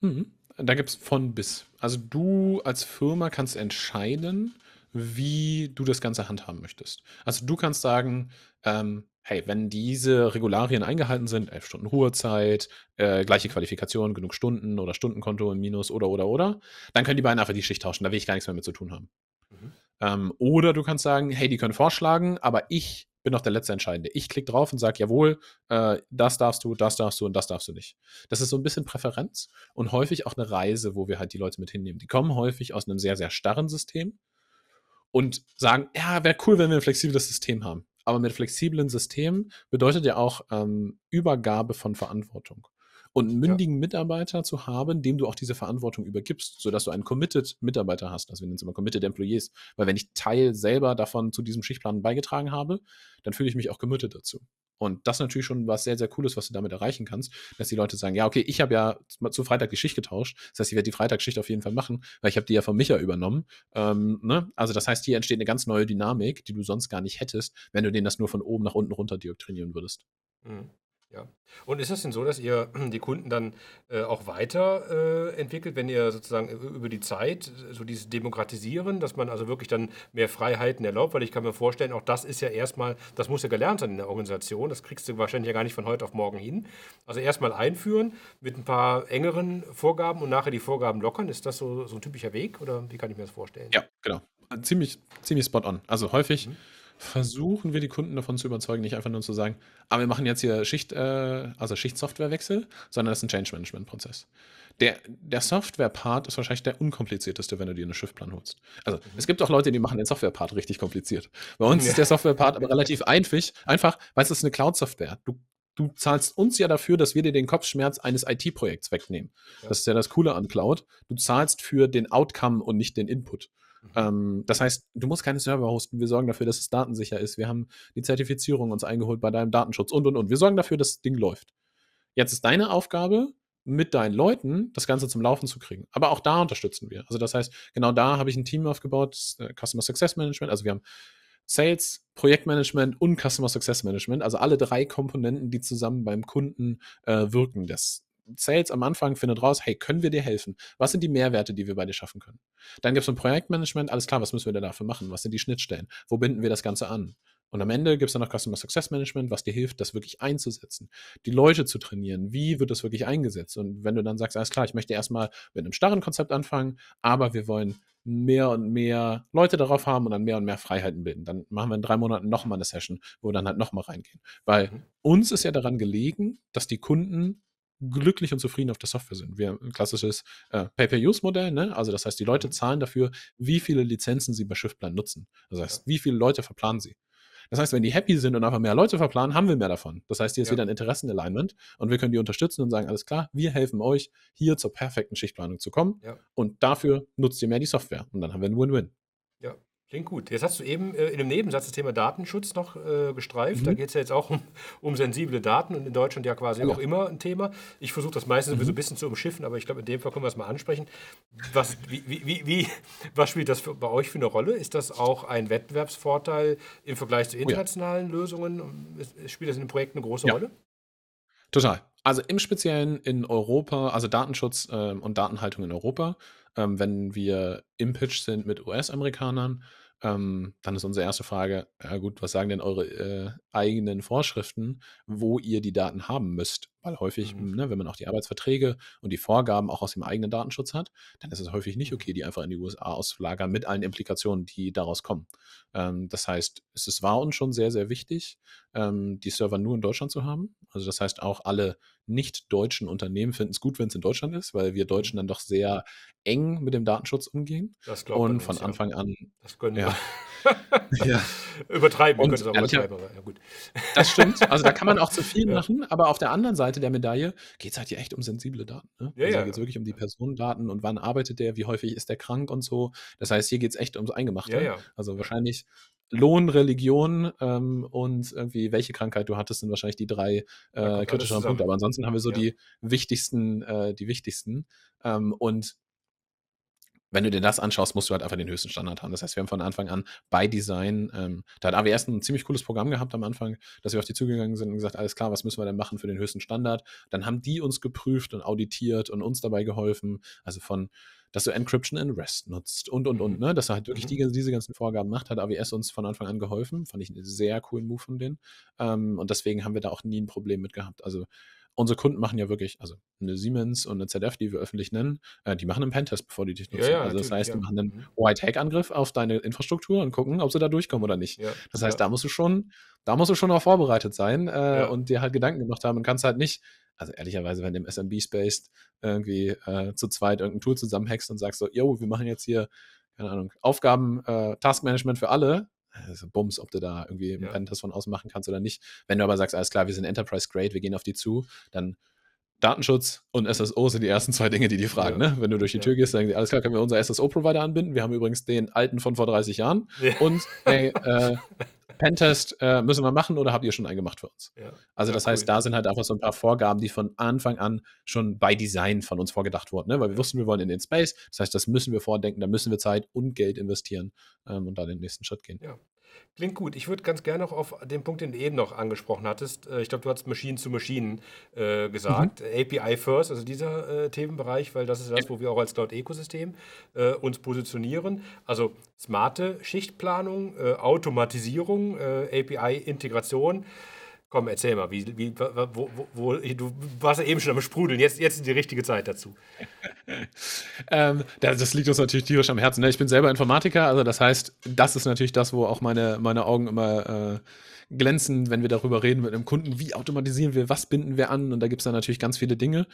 Mhm. Da gibt es von bis. Also du als Firma kannst entscheiden, wie du das Ganze handhaben möchtest. Also du kannst sagen, ähm, hey, wenn diese Regularien eingehalten sind, elf Stunden Ruhezeit, äh, gleiche Qualifikation, genug Stunden oder Stundenkonto im Minus oder oder oder, dann können die beiden einfach die Schicht tauschen. Da will ich gar nichts mehr mit zu tun haben. Mhm. Ähm, oder du kannst sagen, hey, die können vorschlagen, aber ich bin doch der letzte Entscheidende. Ich klicke drauf und sage, jawohl, äh, das darfst du, das darfst du und das darfst du nicht. Das ist so ein bisschen Präferenz und häufig auch eine Reise, wo wir halt die Leute mit hinnehmen. Die kommen häufig aus einem sehr, sehr starren System und sagen, ja, wäre cool, wenn wir ein flexibles System haben. Aber mit flexiblen Systemen bedeutet ja auch ähm, Übergabe von Verantwortung und einen mündigen ja. Mitarbeiter zu haben, dem du auch diese Verantwortung übergibst, sodass du einen committed Mitarbeiter hast. Also wir nennen es immer committed Employees. Weil wenn ich Teil selber davon zu diesem Schichtplan beigetragen habe, dann fühle ich mich auch committed dazu. Und das ist natürlich schon was sehr, sehr Cooles, was du damit erreichen kannst, dass die Leute sagen, ja, okay, ich habe ja zu Freitag die Schicht getauscht. Das heißt, ich werde die Freitagsschicht auf jeden Fall machen, weil ich habe die ja von Micha übernommen. Ähm, ne? Also das heißt, hier entsteht eine ganz neue Dynamik, die du sonst gar nicht hättest, wenn du denen das nur von oben nach unten runter dioktrinieren würdest. Mhm. Ja. Und ist es denn so, dass ihr *clears throat* die Kunden dann äh, auch weiterentwickelt, wenn ihr sozusagen über die Zeit so dieses Demokratisieren, dass man also wirklich dann mehr Freiheiten erlaubt? Weil ich kann mir vorstellen, auch das ist ja erstmal, das muss ja gelernt sein in der Organisation. Das kriegst du wahrscheinlich ja gar nicht von heute auf morgen hin. Also erstmal einführen mit ein paar engeren Vorgaben und nachher die Vorgaben lockern. Ist das so, so ein typischer Weg oder wie kann ich mir das vorstellen? Ja, genau. Ziemlich, ziemlich spot on. Also häufig. Mhm versuchen wir die Kunden davon zu überzeugen, nicht einfach nur zu sagen, ah, wir machen jetzt hier Schicht, äh, also Schichtsoftwarewechsel, sondern das ist ein Change-Management-Prozess. Der, der Software-Part ist wahrscheinlich der unkomplizierteste, wenn du dir einen Schiffplan holst. Also mhm. es gibt auch Leute, die machen den Software-Part richtig kompliziert. Bei uns ja. ist der Software-Part aber relativ einfach, einfach, weil es ist eine Cloud-Software. Du, du zahlst uns ja dafür, dass wir dir den Kopfschmerz eines IT-Projekts wegnehmen. Ja. Das ist ja das Coole an Cloud. Du zahlst für den Outcome und nicht den Input. Ähm, das heißt, du musst keine Server hosten. Wir sorgen dafür, dass es datensicher ist. Wir haben die Zertifizierung uns eingeholt bei deinem Datenschutz und und und. Wir sorgen dafür, dass das Ding läuft. Jetzt ist deine Aufgabe, mit deinen Leuten das Ganze zum Laufen zu kriegen. Aber auch da unterstützen wir. Also das heißt, genau da habe ich ein Team aufgebaut, äh, Customer Success Management. Also wir haben Sales, Projektmanagement und Customer Success Management, also alle drei Komponenten, die zusammen beim Kunden äh, wirken. Das Sales am Anfang findet raus, hey, können wir dir helfen? Was sind die Mehrwerte, die wir bei dir schaffen können? Dann gibt es ein Projektmanagement, alles klar, was müssen wir denn dafür machen? Was sind die Schnittstellen? Wo binden wir das Ganze an? Und am Ende gibt es dann noch Customer Success Management, was dir hilft, das wirklich einzusetzen, die Leute zu trainieren. Wie wird das wirklich eingesetzt? Und wenn du dann sagst, alles klar, ich möchte erstmal mit einem starren Konzept anfangen, aber wir wollen mehr und mehr Leute darauf haben und dann mehr und mehr Freiheiten bilden. Dann machen wir in drei Monaten nochmal eine Session, wo wir dann halt nochmal reingehen. Weil mhm. uns ist ja daran gelegen, dass die Kunden glücklich und zufrieden auf der Software sind. Wir haben ein klassisches äh, Pay-per-Use-Modell, ne? also das heißt, die Leute mhm. zahlen dafür, wie viele Lizenzen sie bei Shiftplan nutzen. Das heißt, wie viele Leute verplanen sie. Das heißt, wenn die happy sind und einfach mehr Leute verplanen, haben wir mehr davon. Das heißt, hier ist ja. wieder ein Interessenalignment und wir können die unterstützen und sagen, alles klar, wir helfen euch, hier zur perfekten Schichtplanung zu kommen ja. und dafür nutzt ihr mehr die Software und dann haben wir ein Win-Win. Ja, Klingt gut. Jetzt hast du eben äh, in einem Nebensatz das Thema Datenschutz noch äh, gestreift. Mhm. Da geht es ja jetzt auch um, um, sensible Daten und in Deutschland ja quasi ja. auch immer ein Thema. Ich versuche das meistens mhm. so ein bisschen zu umschiffen, aber ich glaube, in dem Fall können wir es mal ansprechen. Was, wie, wie, wie, was spielt das für, bei euch für eine Rolle? Ist das auch ein Wettbewerbsvorteil im Vergleich zu internationalen oh ja. Lösungen? Spielt das in den Projekten eine große ja. Rolle? Total. Also im Speziellen in Europa, also Datenschutz äh, und Datenhaltung in Europa, ähm, wenn wir im Pitch sind mit US-Amerikanern, ähm, dann ist unsere erste Frage, ja gut, was sagen denn eure äh, eigenen Vorschriften, wo ihr die Daten haben müsst? Weil häufig, mhm. ne, wenn man auch die Arbeitsverträge und die Vorgaben auch aus dem eigenen Datenschutz hat, dann ist es häufig nicht mhm. okay, die einfach in die USA auszulagern mit allen Implikationen, die daraus kommen. Ähm, das heißt, es ist, war uns schon sehr, sehr wichtig, ähm, die Server nur in Deutschland zu haben. Also das heißt, auch alle nicht deutschen Unternehmen finden es gut, wenn es in Deutschland ist, weil wir Deutschen mhm. dann doch sehr eng mit dem Datenschutz umgehen. Das und von uns, Anfang ja. an. Das können ja. *laughs* *laughs* ja. Übertreiben, wir können es auch übertreiben, aber ja gut. Das stimmt. Also da kann man *laughs* auch zu viel ja. machen, aber auf der anderen Seite der Medaille geht es halt hier echt um sensible Daten. Ne? Ja, also ja. geht es wirklich um die Personendaten und wann arbeitet der, wie häufig ist der krank und so. Das heißt, hier geht es echt ums Eingemachte. Ja, ja. Also wahrscheinlich Lohn, Religion ähm, und irgendwie welche Krankheit du hattest, sind wahrscheinlich die drei äh, kritischeren Punkte. Aber ansonsten haben wir so die wichtigsten, äh, die wichtigsten. Ähm, und wenn du dir das anschaust, musst du halt einfach den höchsten Standard haben. Das heißt, wir haben von Anfang an bei Design, ähm, da hat AWS ein ziemlich cooles Programm gehabt am Anfang, dass wir auf die zugegangen sind und gesagt, alles klar, was müssen wir denn machen für den höchsten Standard? Dann haben die uns geprüft und auditiert und uns dabei geholfen. Also von, dass du Encryption in REST nutzt und, und, und, mhm. ne? dass er halt wirklich mhm. die, diese ganzen Vorgaben macht, hat AWS uns von Anfang an geholfen. Fand ich einen sehr coolen Move von denen. Ähm, und deswegen haben wir da auch nie ein Problem mit gehabt. Also unsere Kunden machen ja wirklich, also eine Siemens und eine ZF, die wir öffentlich nennen, äh, die machen einen Pentest, bevor die dich nutzen. Ja, ja, also das heißt, ja. die machen einen mhm. White-Hack-Angriff auf deine Infrastruktur und gucken, ob sie da durchkommen oder nicht. das heißt, da musst du schon, da musst du schon auch vorbereitet sein äh, und dir halt Gedanken gemacht haben und kannst halt nicht, also ehrlicherweise, wenn du im SMB-Space irgendwie äh, zu zweit irgendein Tool zusammenhackst und sagst so, yo, wir machen jetzt hier, keine Ahnung, Aufgaben, äh, Taskmanagement für alle, also Bums, ob du da irgendwie ja. einen Pentest von außen machen kannst oder nicht. Wenn du aber sagst, alles klar, wir sind Enterprise Grade, wir gehen auf die zu, dann Datenschutz und SSO sind die ersten zwei Dinge, die die fragen. Ja. Ne? Wenn du durch die Tür gehst, sagen die, alles klar, können wir unser SSO-Provider anbinden. Wir haben übrigens den alten von vor 30 Jahren. Ja. Und hey, äh, *laughs* Pentest äh, müssen wir machen oder habt ihr schon einen gemacht für uns? Ja. Also das heißt, da sind halt einfach so ein paar Vorgaben, die von Anfang an schon bei Design von uns vorgedacht wurden. Ne? Weil wir wussten, wir wollen in den Space. Das heißt, das müssen wir vordenken, da müssen wir Zeit und Geld investieren ähm, und da den nächsten Schritt gehen. Ja. Klingt gut. Ich würde ganz gerne noch auf den Punkt, den du eben noch angesprochen hattest. Äh, ich glaube, du hast Machine zu Machine äh, gesagt. Mhm. API First, also dieser äh, Themenbereich, weil das ist das, wo wir auch als Cloud-Ökosystem äh, uns positionieren. Also smarte Schichtplanung, äh, Automatisierung, äh, API-Integration. Komm, erzähl mal, wie, wie, wo, wo, wo, du warst ja eben schon am Sprudeln, jetzt, jetzt ist die richtige Zeit dazu. *laughs* ähm, das liegt uns natürlich tierisch am Herzen. Ne? Ich bin selber Informatiker, also das heißt, das ist natürlich das, wo auch meine, meine Augen immer äh, glänzen, wenn wir darüber reden mit einem Kunden, wie automatisieren wir, was binden wir an und da gibt es dann natürlich ganz viele Dinge.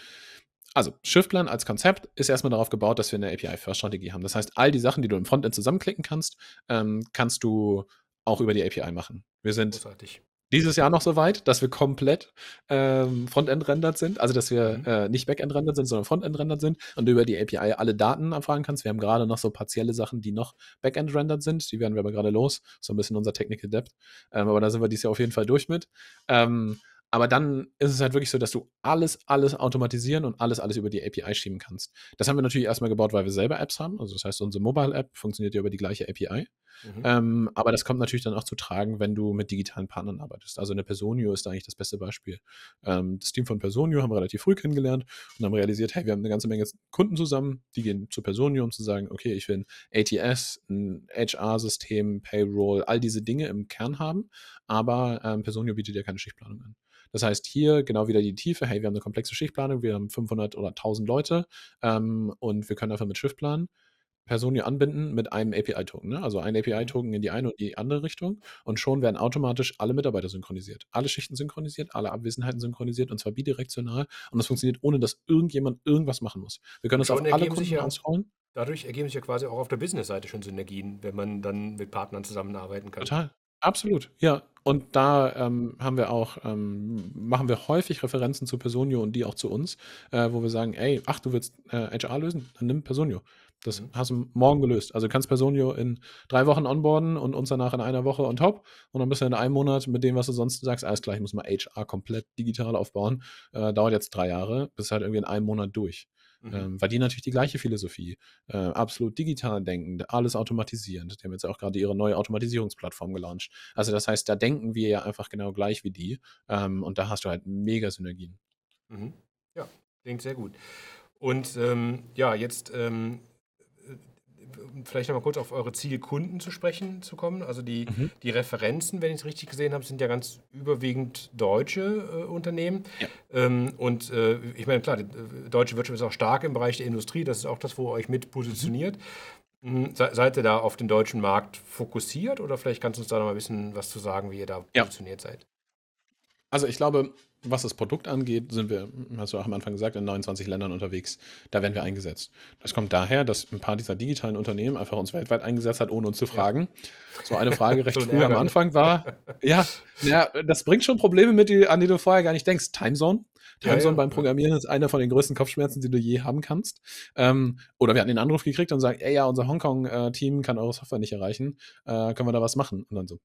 Also, Shiftplan als Konzept ist erstmal darauf gebaut, dass wir eine API-First-Strategie haben. Das heißt, all die Sachen, die du im Frontend zusammenklicken kannst, ähm, kannst du auch über die API machen. Wir sind Großartig dieses Jahr noch so weit, dass wir komplett ähm, Frontend-rendert sind, also dass wir mhm. äh, nicht Backend-rendert sind, sondern Frontend-rendert sind und du über die API alle Daten abfragen kannst. Wir haben gerade noch so partielle Sachen, die noch Backend-rendert sind, die werden wir aber gerade los, so ein bisschen unser Technical Depth, ähm, aber da sind wir dieses Jahr auf jeden Fall durch mit. Ähm, aber dann ist es halt wirklich so, dass du alles, alles automatisieren und alles, alles über die API schieben kannst. Das haben wir natürlich erstmal gebaut, weil wir selber Apps haben. Also das heißt, unsere Mobile-App funktioniert ja über die gleiche API. Mhm. Ähm, aber das kommt natürlich dann auch zu tragen, wenn du mit digitalen Partnern arbeitest. Also eine Personio ist da eigentlich das beste Beispiel. Ähm, das Team von Personio haben wir relativ früh kennengelernt und haben realisiert, hey, wir haben eine ganze Menge Kunden zusammen, die gehen zu Personio, um zu sagen, okay, ich will ein ATS, ein HR-System, Payroll, all diese Dinge im Kern haben, aber ähm, Personio bietet ja keine Schichtplanung an. Das heißt, hier genau wieder die Tiefe. Hey, wir haben eine komplexe Schichtplanung, wir haben 500 oder 1000 Leute ähm, und wir können einfach mit Shift planen. Personen hier anbinden mit einem API-Token. Ne? Also ein API-Token in die eine und die andere Richtung. Und schon werden automatisch alle Mitarbeiter synchronisiert. Alle Schichten synchronisiert, alle Abwesenheiten synchronisiert und zwar bidirektional. Und das funktioniert, ohne dass irgendjemand irgendwas machen muss. Wir können das auf alle Kunden ja, ausrollen. Dadurch ergeben sich ja quasi auch auf der Business-Seite schon Synergien, wenn man dann mit Partnern zusammenarbeiten kann. Total. Absolut, ja. Und da ähm, haben wir auch, ähm, machen wir häufig Referenzen zu Personio und die auch zu uns, äh, wo wir sagen, ey, ach, du willst äh, HR lösen? Dann nimm Personio. Das mhm. hast du morgen gelöst. Also du kannst Personio in drei Wochen onboarden und uns danach in einer Woche on top. Und dann bist du in einem Monat mit dem, was du sonst sagst, alles klar, ich muss mal HR komplett digital aufbauen. Äh, dauert jetzt drei Jahre, bist halt irgendwie in einem Monat durch. Mhm. Ähm, weil die natürlich die gleiche Philosophie, äh, absolut digital denken, alles automatisierend. Die haben jetzt auch gerade ihre neue Automatisierungsplattform gelauncht. Also das heißt, da denken wir ja einfach genau gleich wie die. Ähm, und da hast du halt mega Synergien. Mhm. Ja, klingt sehr gut. Und ähm, ja, jetzt ähm, vielleicht noch mal kurz auf eure Zielkunden zu sprechen zu kommen. Also die, mhm. die Referenzen, wenn ich es richtig gesehen habe, sind ja ganz überwiegend deutsche äh, Unternehmen. Ja. Ähm, und äh, ich meine, klar, die äh, deutsche Wirtschaft ist auch stark im Bereich der Industrie. Das ist auch das, wo ihr euch mit positioniert. Mhm. Se seid ihr da auf den deutschen Markt fokussiert oder vielleicht kannst du uns da noch mal ein bisschen was zu sagen, wie ihr da ja. positioniert seid? Also ich glaube, was das Produkt angeht, sind wir, hast du auch am Anfang gesagt, in 29 Ländern unterwegs. Da werden wir eingesetzt. Das kommt daher, dass ein paar dieser digitalen Unternehmen einfach uns weltweit eingesetzt hat, ohne uns zu fragen. So eine Frage recht *laughs* früh am Anfang war, ja, ja, das bringt schon Probleme mit, an die du vorher gar nicht denkst. Timezone. Timezone ja, ja, beim Programmieren ist einer von den größten Kopfschmerzen, die du je haben kannst. Ähm, oder wir hatten den Anruf gekriegt und sagen, ey, ja, unser Hongkong-Team kann eure Software nicht erreichen. Äh, können wir da was machen? Und dann so,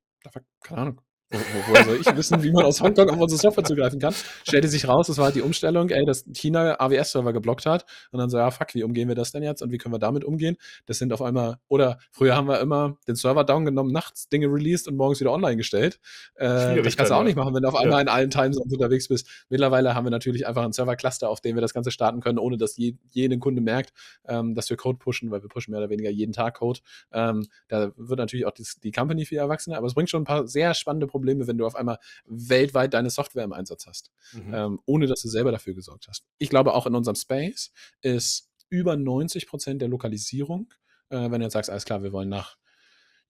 keine Ahnung, woher soll ich wissen, wie man aus Hongkong auf unsere Software zugreifen kann? Stellte sich raus, das war halt die Umstellung, ey, dass China AWS-Server geblockt hat. Und dann so, ja, fuck, wie umgehen wir das denn jetzt und wie können wir damit umgehen? Das sind auf einmal, oder früher haben wir immer den Server down genommen, nachts Dinge released und morgens wieder online gestellt. Äh, das kannst du auch nicht machen, wenn du auf einmal ja. in allen Timezones unterwegs bist. Mittlerweile haben wir natürlich einfach einen Server-Cluster, auf dem wir das Ganze starten können, ohne dass je, jeder Kunde merkt, ähm, dass wir Code pushen, weil wir pushen mehr oder weniger jeden Tag Code. Ähm, da wird natürlich auch die, die Company viel erwachsener, aber es bringt schon ein paar sehr spannende Probleme, wenn du auf einmal weltweit deine Software im Einsatz hast, mhm. ähm, ohne dass du selber dafür gesorgt hast. Ich glaube, auch in unserem Space ist über 90 Prozent der Lokalisierung, äh, wenn du jetzt sagst, alles klar, wir wollen nach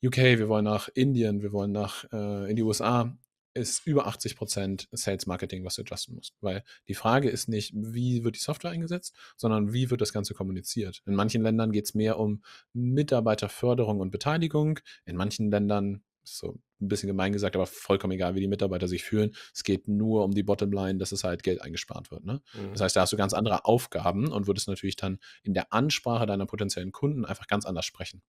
UK, wir wollen nach Indien, wir wollen nach äh, in die USA, ist über 80 Prozent Sales Marketing, was du adjusten musst. Weil die Frage ist nicht, wie wird die Software eingesetzt, sondern wie wird das Ganze kommuniziert. In manchen Ländern geht es mehr um Mitarbeiterförderung und Beteiligung. In manchen Ländern so ein bisschen gemein gesagt, aber vollkommen egal, wie die Mitarbeiter sich fühlen. Es geht nur um die Bottomline, dass es halt Geld eingespart wird. Ne? Mhm. Das heißt, da hast du ganz andere Aufgaben und würdest natürlich dann in der Ansprache deiner potenziellen Kunden einfach ganz anders sprechen.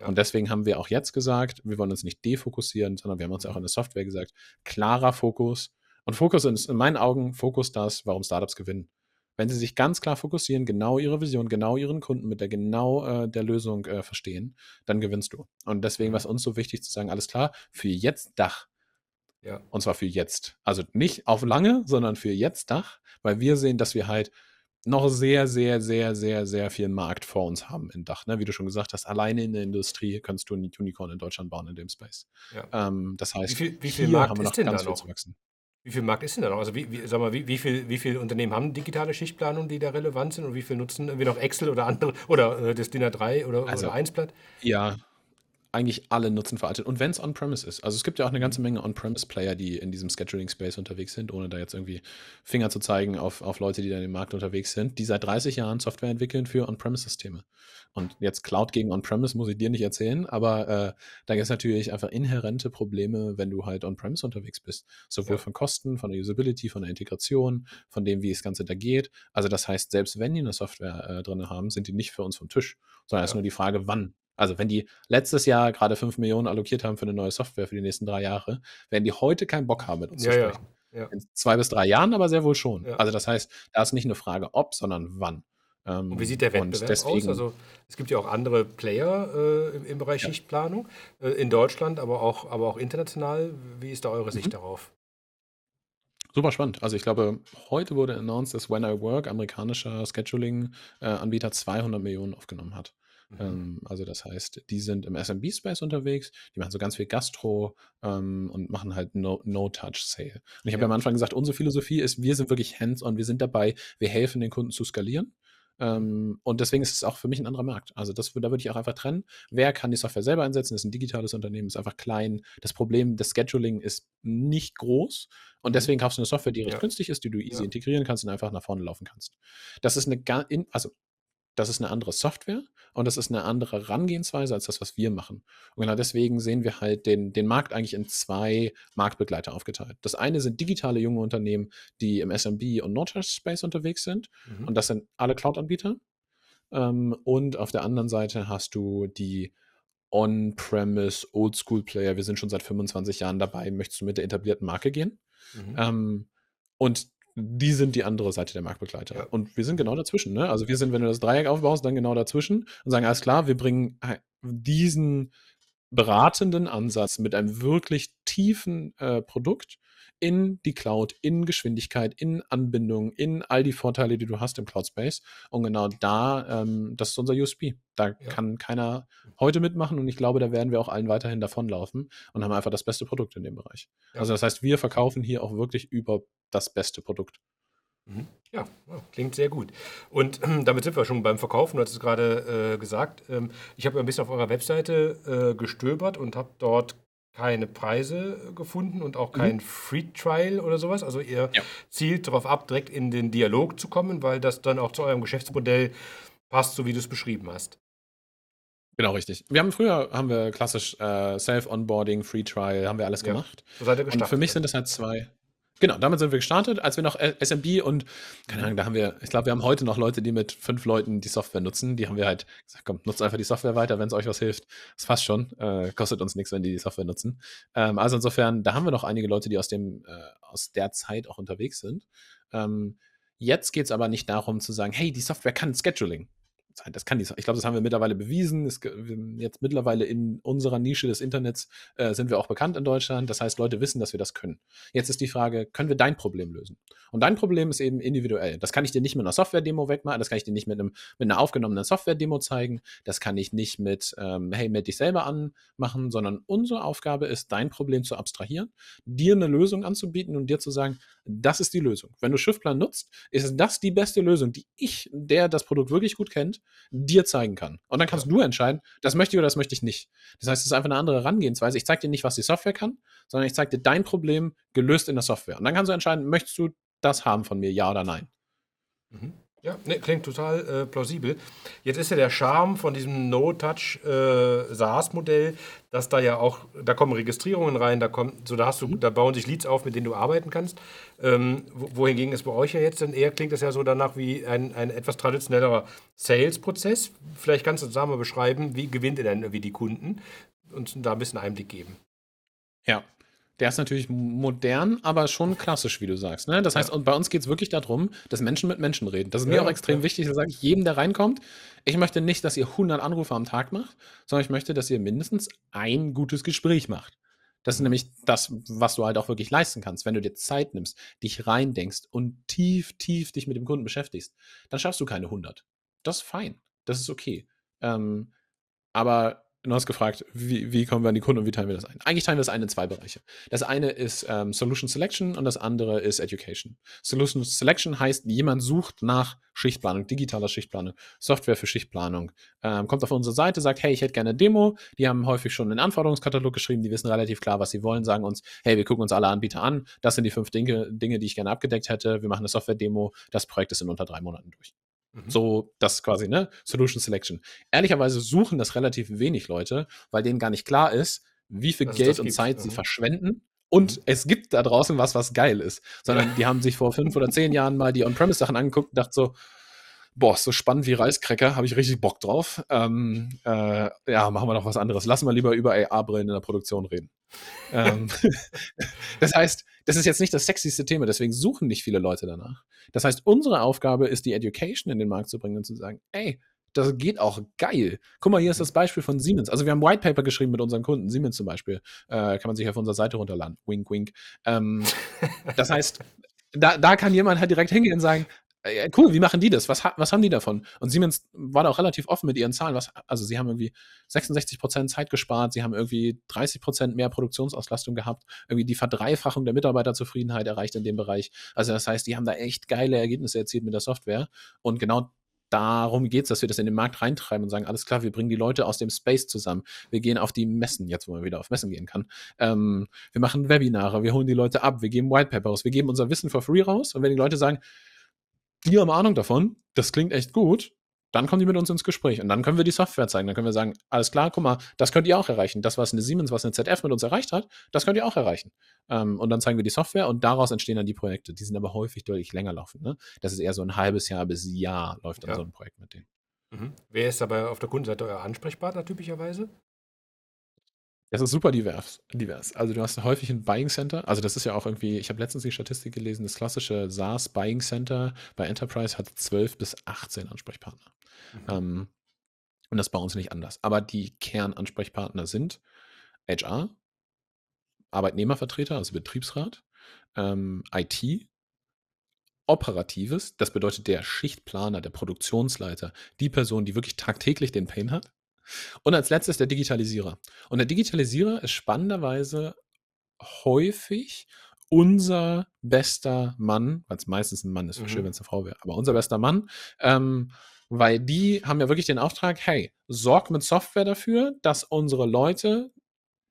Ja. Und deswegen haben wir auch jetzt gesagt, wir wollen uns nicht defokussieren, sondern wir haben uns auch in der Software gesagt, klarer Fokus. Und Fokus ist in meinen Augen Fokus das, warum Startups gewinnen. Wenn sie sich ganz klar fokussieren, genau ihre Vision, genau ihren Kunden mit der genau äh, der Lösung äh, verstehen, dann gewinnst du. Und deswegen war es uns so wichtig zu sagen, alles klar, für jetzt Dach. Ja. Und zwar für jetzt. Also nicht auf lange, sondern für jetzt Dach, weil wir sehen, dass wir halt noch sehr, sehr, sehr, sehr, sehr viel Markt vor uns haben in Dach. Ne? Wie du schon gesagt hast, alleine in der Industrie kannst du ein Unicorn in Deutschland bauen in dem Space. Ja. Ähm, das heißt, Wie viel, wie viel Markt haben wir ist noch da ganz viel noch? zu wachsen. Wie viel Markt ist denn da noch? Also wie, wie, sag mal, wie, wie, viel, wie viele Unternehmen haben digitale Schichtplanung, die da relevant sind und wie viel nutzen irgendwie noch Excel oder andere oder äh, das DIN A3 oder, Also, oder 1-Blatt? Ja, eigentlich alle nutzen veraltet. Und wenn es on-premise ist. Also es gibt ja auch eine ganze Menge on-premise-Player, die in diesem Scheduling-Space unterwegs sind, ohne da jetzt irgendwie Finger zu zeigen auf, auf Leute, die da im Markt unterwegs sind, die seit 30 Jahren Software entwickeln für On-Premise-Systeme. Und jetzt Cloud gegen On-Premise muss ich dir nicht erzählen, aber äh, da gibt es natürlich einfach inhärente Probleme, wenn du halt On-Premise unterwegs bist. Sowohl Ja. von Kosten, von der Usability, von der Integration, von dem, wie das Ganze da geht. Also das heißt, selbst wenn die eine Software äh, drin haben, sind die nicht für uns vom Tisch, sondern es ist Ja. nur die Frage, wann. Also wenn die letztes Jahr gerade 5 Millionen allokiert haben für eine neue Software für die nächsten drei Jahre, werden die heute keinen Bock haben, mit uns Ja, zu ja. sprechen. Ja. In zwei bis drei Jahren aber sehr wohl schon. Ja. Also das heißt, da ist nicht eine Frage ob, sondern wann. Ähm, Und wie sieht der Wettbewerb aus? deswegen, Also es gibt ja auch andere Player äh, im, im Bereich Ja. Schichtplanung äh, in Deutschland, aber auch, aber auch international. Wie ist da eure Sicht Mhm. darauf? Super spannend. Also ich glaube, heute wurde announced, dass When I Work, amerikanischer Scheduling-Anbieter, 200 Millionen aufgenommen hat. Mhm. Ähm, also das heißt, die sind im SMB-Space unterwegs, die machen so ganz viel Gastro ähm, und machen halt No- No-Touch-Sale. und ich habe ja am Anfang gesagt, unsere Philosophie ist, wir sind wirklich hands-on, wir sind dabei, wir helfen den Kunden zu skalieren. Ähm, und deswegen ist es auch für mich ein anderer Markt. Also das, da würde ich auch einfach trennen. Wer kann die Software selber einsetzen? Das ist ein digitales Unternehmen, ist einfach klein. Das Problem des Scheduling ist nicht groß. Und Mhm. deswegen kaufst du eine Software, die recht Ja. günstig ist, die du easy Ja. integrieren kannst und einfach nach vorne laufen kannst. Das ist eine, also das ist eine andere Software und das ist eine andere Herangehensweise als das, was wir machen. Und genau deswegen sehen wir halt den, den Markt eigentlich in zwei Marktbegleiter aufgeteilt. Das eine sind digitale junge Unternehmen, die im SMB und Nordtouch-Space unterwegs sind. Mhm. Und das sind alle Cloud-Anbieter. Ähm, und auf der anderen Seite hast du die On-Premise Oldschool-Player. Wir sind schon seit 25 Jahren dabei. Möchtest du mit der etablierten Marke gehen? Mhm. Ähm, und die sind die andere Seite der Marktbegleiter. Ja. Und wir sind genau dazwischen. Ne? Also wir sind, wenn du das Dreieck aufbaust, dann genau dazwischen und sagen, alles klar, wir bringen diesen beratenden Ansatz mit einem wirklich tiefen äh, Produkt in die Cloud, in Geschwindigkeit, in Anbindung, in all die Vorteile, die du hast im Cloud Space. Und genau da, ähm, das ist unser USP. Da Ja. kann keiner heute mitmachen und ich glaube, da werden wir auch allen weiterhin davonlaufen und haben einfach das beste Produkt in dem Bereich. Ja. Also das heißt, wir verkaufen hier auch wirklich über das beste Produkt. Mhm. Ja, ja, klingt sehr gut. Und *clears throat* damit sind wir schon beim Verkaufen. Du hast es gerade äh, gesagt. Ähm, ich habe ein bisschen auf eurer Webseite äh, gestöbert und habe dort keine Preise gefunden und auch Mhm. kein Free Trial oder sowas. Also ihr Ja. zielt darauf ab, direkt in den Dialog zu kommen, weil das dann auch zu eurem Geschäftsmodell passt, so wie du es beschrieben hast. Genau, richtig. Wir haben früher, haben wir klassisch äh, Self-Onboarding, Free Trial, haben wir alles Ja. gemacht. So seid ihr Und gestartet. für mich sind das halt zwei. Genau, damit sind wir gestartet, als wir noch SMB und, keine Ahnung, da haben wir, ich glaube, wir haben heute noch Leute, die mit fünf Leuten die Software nutzen. Die haben wir halt gesagt, komm, nutzt einfach die Software weiter, wenn es euch was hilft. Das passt schon. Äh, kostet uns nichts, wenn die die Software nutzen. Ähm, also insofern, da haben wir noch einige Leute, die aus, dem, äh, aus der Zeit auch unterwegs sind. Ähm, jetzt geht es aber nicht darum zu sagen, hey, die Software kann Scheduling. Das kann die, ich glaube, das haben wir mittlerweile bewiesen. Es, jetzt mittlerweile in unserer Nische des Internets äh, sind wir auch bekannt in Deutschland. Das heißt, Leute wissen, dass wir das können. Jetzt ist die Frage, können wir dein Problem lösen? Und dein Problem ist eben individuell. Das kann ich dir nicht mit einer Software-Demo wegmachen, das kann ich dir nicht mit, einem, mit einer aufgenommenen Software-Demo zeigen, das kann ich nicht mit, ähm, hey, meld dich selber anmachen, sondern unsere Aufgabe ist, dein Problem zu abstrahieren, dir eine Lösung anzubieten und dir zu sagen, das ist die Lösung. Wenn du Schiffplan nutzt, ist das die beste Lösung, die ich, der das Produkt wirklich gut kennt, dir zeigen kann. Und dann kannst du entscheiden, das möchte ich oder das möchte ich nicht. Das heißt, es ist einfach eine andere Herangehensweise. Ich zeige dir nicht, was die Software kann, sondern ich zeige dir dein Problem gelöst in der Software. Und dann kannst du entscheiden, möchtest du das haben von mir, ja oder nein. Mhm. Ja, ne, klingt total äh, plausibel. Jetzt ist ja der Charme von diesem No-Touch äh, SaaS-Modell, dass da ja auch, da kommen Registrierungen rein, da kommt, so da hast du, da bauen sich Leads auf, mit denen du arbeiten kannst. Ähm, wo- wohingegen es bei euch ja jetzt dann eher klingt es ja so danach wie ein, ein etwas traditionellerer Sales-Prozess. Vielleicht kannst du uns da mal beschreiben, wie gewinnt ihr denn irgendwie die Kunden und da ein bisschen Einblick geben. Ja. Der ist natürlich modern, aber schon klassisch, wie du sagst. Ne? Das heißt, und bei uns geht es wirklich darum, dass Menschen mit Menschen reden. Das ist mir Ja, auch extrem ja. wichtig, sage ich jedem, der reinkommt, ich möchte nicht, dass ihr 100 Anrufe am Tag macht, sondern ich möchte, dass ihr mindestens ein gutes Gespräch macht. Das ist nämlich das, was du halt auch wirklich leisten kannst. Wenn du dir Zeit nimmst, dich reindenkst und tief, tief dich mit dem Kunden beschäftigst, dann schaffst du keine 100. Das ist fein. Das ist okay. Ähm, aber du hast gefragt, wie, wie kommen wir an die Kunden und wie teilen wir das ein? Eigentlich teilen wir das ein in zwei Bereiche. Das eine ist ähm, Solution Selection und das andere ist Education. Solution Selection heißt, jemand sucht nach Schichtplanung, digitaler Schichtplanung, Software für Schichtplanung, ähm, kommt auf unsere Seite, sagt, hey, ich hätte gerne eine Demo. Die haben häufig schon einen Anforderungskatalog geschrieben, die wissen relativ klar, was sie wollen, sagen uns, hey, wir gucken uns alle Anbieter an, das sind die fünf Dinge, Dinge die ich gerne abgedeckt hätte, wir machen eine Software-Demo, das Projekt ist in unter drei Monaten durch. Mhm. So, das quasi, ne? Solution Selection. Ehrlicherweise suchen das relativ wenig Leute, weil denen gar nicht klar ist, wie viel es Geld und. Zeit sie Mhm. verschwenden. Und Mhm. es gibt da draußen was, was geil ist. Sondern die haben sich vor fünf oder zehn Jahren mal die On-Premise-Sachen angeguckt und dachten so, boah, so spannend wie Reiskräcker, habe ich richtig Bock drauf. Ähm, äh, ja, machen wir noch was anderes. Lassen wir lieber über AR-Brillen in der Produktion reden. ähm, *laughs* das heißt, das ist jetzt nicht das sexyste Thema, deswegen suchen nicht viele Leute danach. Das heißt, unsere Aufgabe ist, die Education in den Markt zu bringen und zu sagen, ey, das geht auch geil. Guck mal, hier ist das Beispiel von Siemens. Also wir haben White Paper geschrieben mit unseren Kunden, Siemens zum Beispiel. Äh, kann man sich auf unserer Seite runterladen. Wink, wink. Ähm, das heißt, da, da kann jemand halt direkt hingehen und sagen, äh, cool, wie machen die das? Was, was haben die davon? Und Siemens war da auch relativ offen mit ihren Zahlen. Was, also sie haben irgendwie 66% Zeit gespart, sie haben irgendwie 30% mehr Produktionsauslastung gehabt, irgendwie die Verdreifachung der Mitarbeiterzufriedenheit erreicht in dem Bereich. Also das heißt, die haben da echt geile Ergebnisse erzielt mit der Software. Und genau darum geht es, dass wir das in den Markt reintreiben und sagen, alles klar, wir bringen die Leute aus dem Space zusammen. Wir gehen auf die Messen, jetzt wo man wieder auf Messen gehen kann. Ähm, wir machen Webinare, wir holen die Leute ab, wir geben White Paper raus, wir geben unser Wissen for free raus. Und wenn die Leute sagen, die haben Ahnung davon, das klingt echt gut, dann kommen die mit uns ins Gespräch und dann können wir die Software zeigen. Dann können wir sagen, alles klar, guck mal, das könnt ihr auch erreichen. Das, was eine Siemens, was eine ZF mit uns erreicht hat, das könnt ihr auch erreichen. Ähm, und dann zeigen wir die Software und daraus entstehen dann die Projekte. Die sind aber häufig deutlich länger laufen. Ne? Das ist eher so ein halbes Jahr bis Jahr läuft dann Ja. so ein Projekt mit denen. Mhm. Wer ist aber auf der Kundenseite euer Ansprechpartner typischerweise? Das ist super divers, divers. Also du hast häufig ein Buying Center. Also das ist ja auch irgendwie, ich habe letztens die Statistik gelesen, das klassische SaaS Buying Center bei Enterprise hat 12 bis 18 Ansprechpartner. Mhm. Ähm, und das bei uns nicht anders. Aber die Kernansprechpartner sind HR, Arbeitnehmervertreter, also Betriebsrat, ähm, IT, Operatives, das bedeutet der Schichtplaner, der Produktionsleiter, die Person, die wirklich tagtäglich den Pain hat. Und als letztes der Digitalisierer. Und der Digitalisierer ist spannenderweise häufig unser bester Mann, weil es meistens ein Mann ist, wäre Mhm. schön, wenn es eine Frau wäre, aber unser bester Mann, ähm, weil die haben ja wirklich den Auftrag, hey, sorg mit Software dafür, dass unsere Leute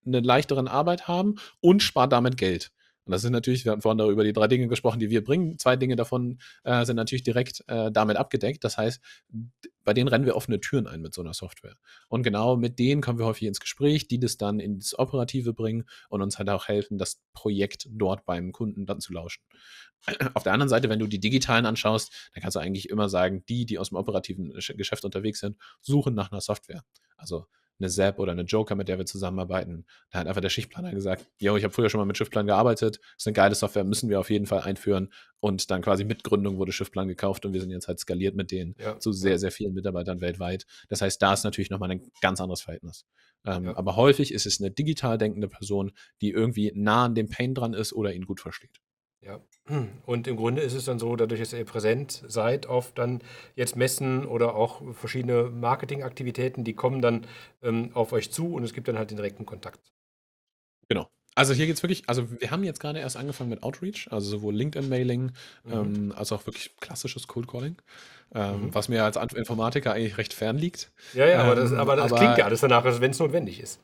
eine leichteren Arbeit haben und spart damit Geld. Und das sind natürlich, wir hatten vorhin darüber über die drei Dinge gesprochen, die wir bringen. Zwei Dinge davon äh, sind natürlich direkt äh, damit abgedeckt. Das heißt, bei denen rennen wir offene Türen ein mit so einer Software. Und genau mit denen kommen wir häufig ins Gespräch, die das dann ins Operative bringen und uns halt auch helfen, das Projekt dort beim Kunden dann zu lauschen. Auf der anderen Seite, wenn du die digitalen anschaust, dann kannst du eigentlich immer sagen, die, die aus dem operativen Gesch- Geschäft unterwegs sind, suchen nach einer Software. Also eine Zap oder eine Joker, mit der wir zusammenarbeiten. Da hat einfach der Schichtplaner gesagt, yo, ich habe früher schon mal mit Schichtplan gearbeitet, ist eine geile Software, müssen wir auf jeden Fall einführen. Und dann quasi mit Gründung wurde Schichtplan gekauft und wir sind jetzt halt skaliert mit denen Ja. zu sehr, sehr vielen Mitarbeitern weltweit. Das heißt, da ist natürlich nochmal ein ganz anderes Verhältnis. Ähm, Ja. Aber häufig ist es eine digital denkende Person, die irgendwie nah an dem Pain dran ist oder ihn gut versteht. Ja. *clears throat* Und im Grunde ist es dann so, dadurch, dass ihr präsent seid auf dann jetzt Messen oder auch verschiedene Marketingaktivitäten, die kommen dann ähm, auf euch zu und es gibt dann halt den direkten Kontakt. Genau. Also hier geht es wirklich, also wir haben jetzt gerade erst angefangen mit Outreach, also sowohl LinkedIn-Mailing Mhm. ähm, als auch wirklich klassisches Cold Calling, ähm, Mhm. was mir als Informatiker eigentlich recht fern liegt. Ja, ja, aber das, Ähm, aber das aber- klingt ja alles danach, wenn es notwendig ist.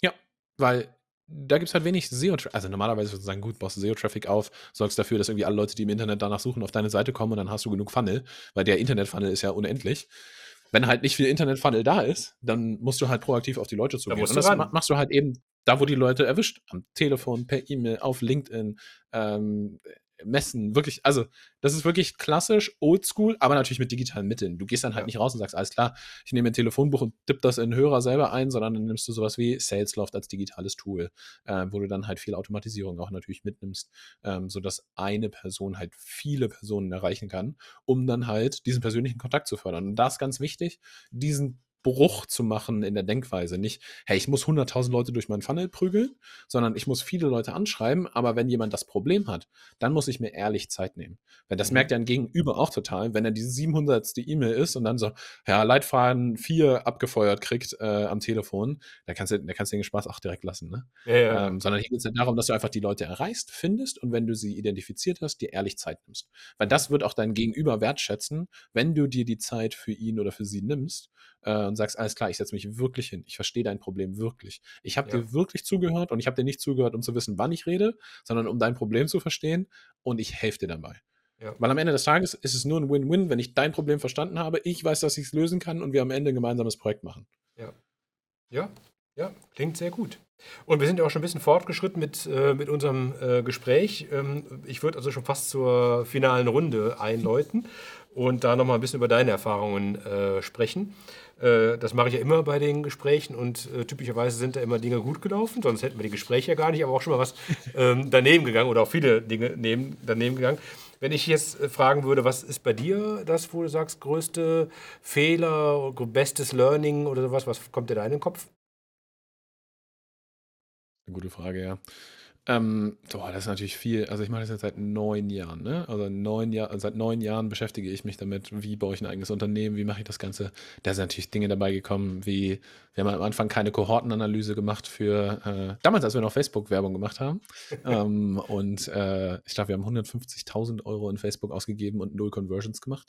Ja, weil da gibt es halt wenig SEO-Traffic. Also normalerweise würdest du sagen, gut, baust du SEO-Traffic auf, sorgst dafür, dass irgendwie alle Leute, die im Internet danach suchen, auf deine Seite kommen und dann hast du genug Funnel, weil der Internet-Funnel ist ja unendlich. Wenn halt nicht viel Internet-Funnel da ist, dann musst du halt proaktiv auf die Leute zugehen. Und das ran. ma- machst du halt eben da, wo die Leute erwischt. Am Telefon, per E-Mail, auf LinkedIn, ähm, messen, wirklich, also das ist wirklich klassisch, oldschool, aber natürlich mit digitalen Mitteln. Du gehst dann halt ja. nicht raus und sagst, alles klar, ich nehme ein Telefonbuch und tipp das in den Hörer selber ein, sondern dann nimmst du sowas wie Salesloft als digitales Tool, äh, wo du dann halt viel Automatisierung auch natürlich mitnimmst, ähm, sodass eine Person halt viele Personen erreichen kann, um dann halt diesen persönlichen Kontakt zu fördern. Und da ist ganz wichtig, diesen Bruch zu machen in der Denkweise. Nicht, hey, ich muss 100.000 Leute durch meinen Funnel prügeln, sondern ich muss viele Leute anschreiben, aber wenn jemand das Problem hat, dann muss ich mir ehrlich Zeit nehmen. Weil das mhm. merkt ja ein Gegenüber auch total, wenn er die 700. E-Mail ist und dann so, ja, Leitfaden 4 abgefeuert kriegt äh, am Telefon, da kannst du, da kannst du den Spaß auch direkt lassen, ne? Ja, ja. Ähm, sondern hier geht es ja darum, dass du einfach die Leute erreichst, findest und wenn du sie identifiziert hast, dir ehrlich Zeit nimmst. Weil das wird auch dein Gegenüber wertschätzen, wenn du dir die Zeit für ihn oder für sie nimmst äh, und sagst, alles klar, ich setze mich wirklich hin, ich verstehe dein Problem wirklich. Ich habe ja. dir wirklich zugehört und ich habe dir nicht zugehört, um zu wissen, wann ich rede, sondern um dein Problem zu verstehen und ich helfe dir dabei. Ja. Weil am Ende des Tages ist es nur ein Win-Win, wenn ich dein Problem verstanden habe, ich weiß, dass ich es lösen kann und wir am Ende ein gemeinsames Projekt machen. Ja. Ja, ja, klingt sehr gut. Und wir sind ja auch schon ein bisschen fortgeschritten mit, äh, mit unserem äh, Gespräch. Ähm, ich würde also schon fast zur finalen Runde einläuten und da nochmal ein bisschen über deine Erfahrungen äh, sprechen. Äh, das mache ich ja immer bei den Gesprächen und äh, typischerweise sind da immer Dinge gut gelaufen, sonst hätten wir die Gespräche ja gar nicht, aber auch schon mal was ähm, daneben gegangen oder auch viele Dinge neben, daneben gegangen. Wenn ich jetzt äh, fragen würde, was ist bei dir das, wo du sagst, größte Fehler, bestes Learning oder sowas, was kommt dir da in den Kopf? Eine gute Frage, ja. Ähm, boah, das ist natürlich viel. Also ich mache das jetzt seit neun Jahren, ne? Also neun Jahr, seit neun Jahren beschäftige ich mich damit, wie baue ich ein eigenes Unternehmen, wie mache ich das Ganze. Da sind natürlich Dinge dabei gekommen, wie wir haben am Anfang keine Kohortenanalyse gemacht für äh, damals, als wir noch Facebook-Werbung gemacht haben. *laughs* ähm, und äh, ich glaube, wir haben 150.000 Euro in Facebook ausgegeben und null Conversions gemacht.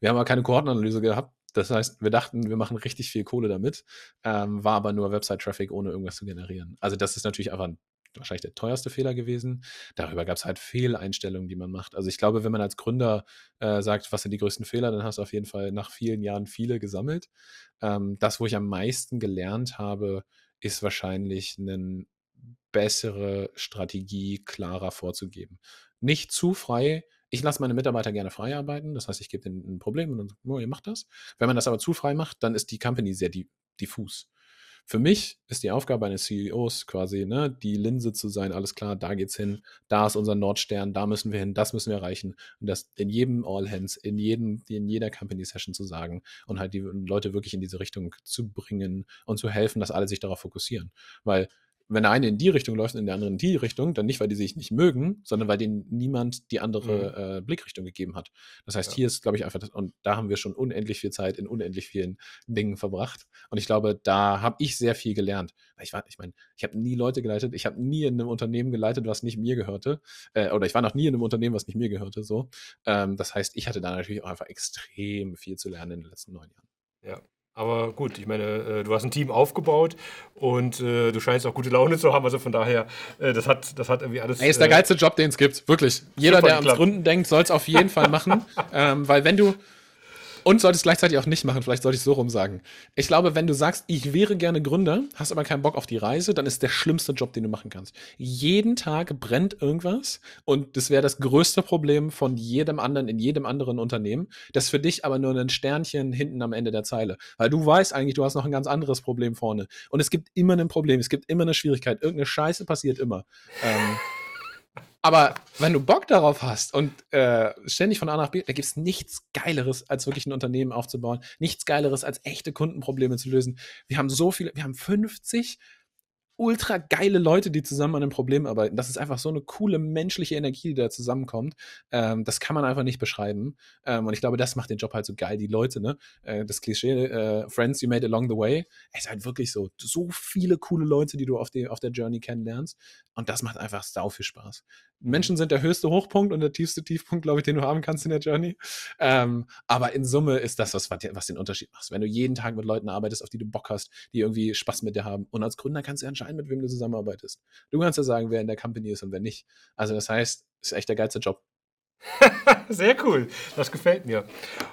Wir haben aber keine Kohortenanalyse gehabt. Das heißt, wir dachten, wir machen richtig viel Kohle damit, ähm, war aber nur Website-Traffic, ohne irgendwas zu generieren. Also das ist natürlich einfach ein wahrscheinlich der teuerste Fehler gewesen. Darüber gab es halt Fehleinstellungen, die man macht. Also ich glaube, wenn man als Gründer äh, sagt, was sind die größten Fehler, dann hast du auf jeden Fall nach vielen Jahren viele gesammelt. Ähm, das, wo ich am meisten gelernt habe, ist wahrscheinlich eine bessere Strategie klarer vorzugeben. Nicht zu frei. Ich lasse meine Mitarbeiter gerne frei arbeiten. Das heißt, ich gebe denen ein Problem und dann, oh, ihr macht das. Wenn man das aber zu frei macht, dann ist die Company sehr diffus. Für mich ist die Aufgabe eines CEOs quasi, ne, die Linse zu sein, alles klar, da geht's hin, da ist unser Nordstern, da müssen wir hin, das müssen wir erreichen. Und das in jedem All Hands, in, jedem, in jeder Company Session zu sagen und halt die Leute wirklich in diese Richtung zu bringen und zu helfen, dass alle sich darauf fokussieren. Weil wenn der eine in die Richtung läuft und der andere in die Richtung, dann nicht, weil die sich nicht mögen, sondern weil denen niemand die andere mhm. äh, Blickrichtung gegeben hat. Das heißt, ja. hier ist, glaube ich, einfach, das, und da haben wir schon unendlich viel Zeit in unendlich vielen Dingen verbracht. Und ich glaube, da habe ich sehr viel gelernt. Ich war, ich meine, ich habe nie Leute geleitet, ich habe nie in einem Unternehmen geleitet, was nicht mir gehörte. Äh, oder ich war noch nie in einem Unternehmen, was nicht mir gehörte. So. Ähm, das heißt, ich hatte da natürlich auch einfach extrem viel zu lernen in den letzten neun Jahren. Ja, aber gut, ich meine, äh, du hast ein Team aufgebaut und äh, du scheinst auch gute Laune zu haben. Also von daher, äh, das, hat, das hat irgendwie alles. Ey, ist der geilste Job, den es gibt. Wirklich. Jeder, der ans Gründen denkt, soll es auf jeden Fall machen. *laughs* ähm, weil wenn du, und solltest gleichzeitig auch nicht machen, vielleicht sollte ich so rum sagen. Ich glaube, wenn du sagst, ich wäre gerne Gründer, hast aber keinen Bock auf die Reise, dann ist der schlimmste Job, den du machen kannst. Jeden Tag brennt irgendwas und das wäre das größte Problem von jedem anderen in jedem anderen Unternehmen. Das ist für dich aber nur ein Sternchen hinten am Ende der Zeile. Weil du weißt eigentlich, du hast noch ein ganz anderes Problem vorne. Und es gibt immer ein Problem, es gibt immer eine Schwierigkeit. Irgendeine Scheiße passiert immer. Ähm, aber wenn du Bock darauf hast und äh, ständig von A nach B, da gibt es nichts Geileres, als wirklich ein Unternehmen aufzubauen. Nichts Geileres, als echte Kundenprobleme zu lösen. Wir haben so viele, wir haben 50 ultra geile Leute, die zusammen an einem Problem arbeiten. Das ist einfach so eine coole menschliche Energie, die da zusammenkommt. Ähm, das kann man einfach nicht beschreiben. Ähm, und ich glaube, das macht den Job halt so geil. Die Leute, ne? Äh, das Klischee, äh, Friends you made along the way, es ist halt wirklich so. So viele coole Leute, die du auf, die, auf der Journey kennenlernst. Und das macht einfach sau viel Spaß. Menschen sind der höchste Hochpunkt und der tiefste Tiefpunkt, glaube ich, den du haben kannst in der Journey. Ähm, aber in Summe ist das, was, was den Unterschied macht. Wenn du jeden Tag mit Leuten arbeitest, auf die du Bock hast, die irgendwie Spaß mit dir haben. Und als Gründer kannst du entscheiden, mit wem du zusammenarbeitest. Du kannst ja sagen, wer in der Company ist und wer nicht. Also das heißt, ist echt der geilste Job. *laughs* Sehr cool, das gefällt mir.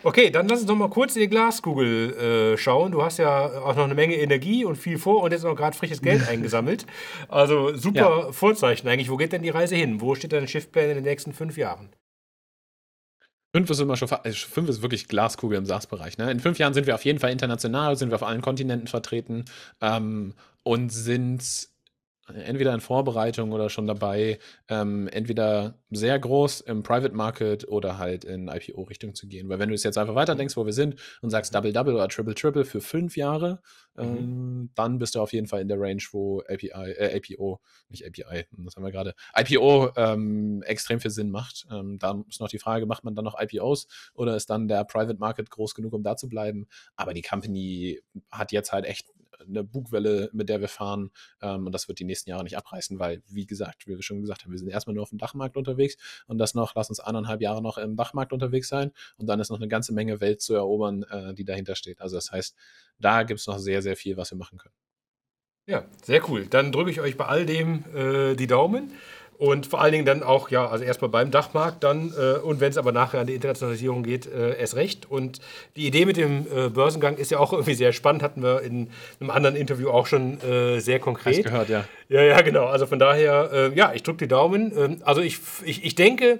Okay, dann lass uns noch mal kurz in die Glaskugel äh, schauen. Du hast ja auch noch eine Menge Energie und viel vor und jetzt noch gerade frisches Geld *laughs* eingesammelt. Also super ja. Vorzeichen eigentlich. Wo geht denn die Reise hin? Wo steht dein Shiftplan in den nächsten fünf Jahren? Fünf ist immer schon, also fünf ist wirklich Glaskugel im SaaS-Bereich. Ne? In fünf Jahren sind wir auf jeden Fall international, sind wir auf allen Kontinenten vertreten ähm, und sind entweder in Vorbereitung oder schon dabei, ähm, entweder sehr groß im Private Market oder halt in IPO-Richtung zu gehen. Weil wenn du es jetzt einfach weiterdenkst, wo wir sind und sagst Double-Double oder Triple-Triple für fünf Jahre, mhm. ähm, dann bist du auf jeden Fall in der Range, wo API, äh, APO, nicht API, das haben wir gerade, IPO ähm, extrem viel Sinn macht. Ähm, da ist noch die Frage, macht man dann noch IPOs oder ist dann der Private Market groß genug, um da zu bleiben? Aber die Company hat jetzt halt echt eine Bugwelle, mit der wir fahren. Ähm, und das wird die nächsten Jahre nicht abreißen, weil, wie gesagt, wie wir schon gesagt haben, wir sind erstmal nur auf dem Dachmarkt unterwegs und das noch, lass uns eineinhalb Jahre noch im Dachmarkt unterwegs sein und dann ist noch eine ganze Menge Welt zu erobern, äh, die dahinter steht. Also das heißt, da gibt es noch sehr, sehr viel, was wir machen können. Ja, sehr cool. Dann drücke ich euch bei all dem äh, die Daumen. Und vor allen Dingen dann auch, ja, also erstmal beim Dachmarkt dann äh, und wenn es aber nachher an die Internationalisierung geht, äh, erst recht. Und die Idee mit dem äh, Börsengang ist ja auch irgendwie sehr spannend, hatten wir in einem anderen Interview auch schon äh, sehr konkret. Hast gehört, ja. Ja, ja, genau. Also von daher, äh, ja, ich drücke die Daumen. Ähm, also ich, ich, ich denke,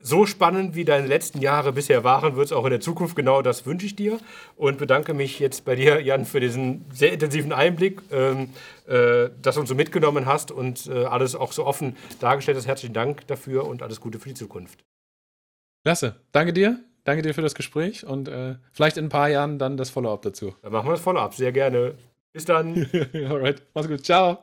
so spannend wie deine letzten Jahre bisher waren, wird es auch in der Zukunft. Genau das wünsche ich dir und bedanke mich jetzt bei dir, Jan, für diesen sehr intensiven Einblick, ähm, äh, dass du uns so mitgenommen hast und äh, alles auch so offen dargestellt hast. Herzlichen Dank dafür und alles Gute für die Zukunft. Klasse. Danke dir. Danke dir für das Gespräch und äh, vielleicht in ein paar Jahren dann das Follow-up dazu. Dann machen wir das Follow-up. Sehr gerne. Bis dann. *laughs* Alright. Mach's gut. Ciao.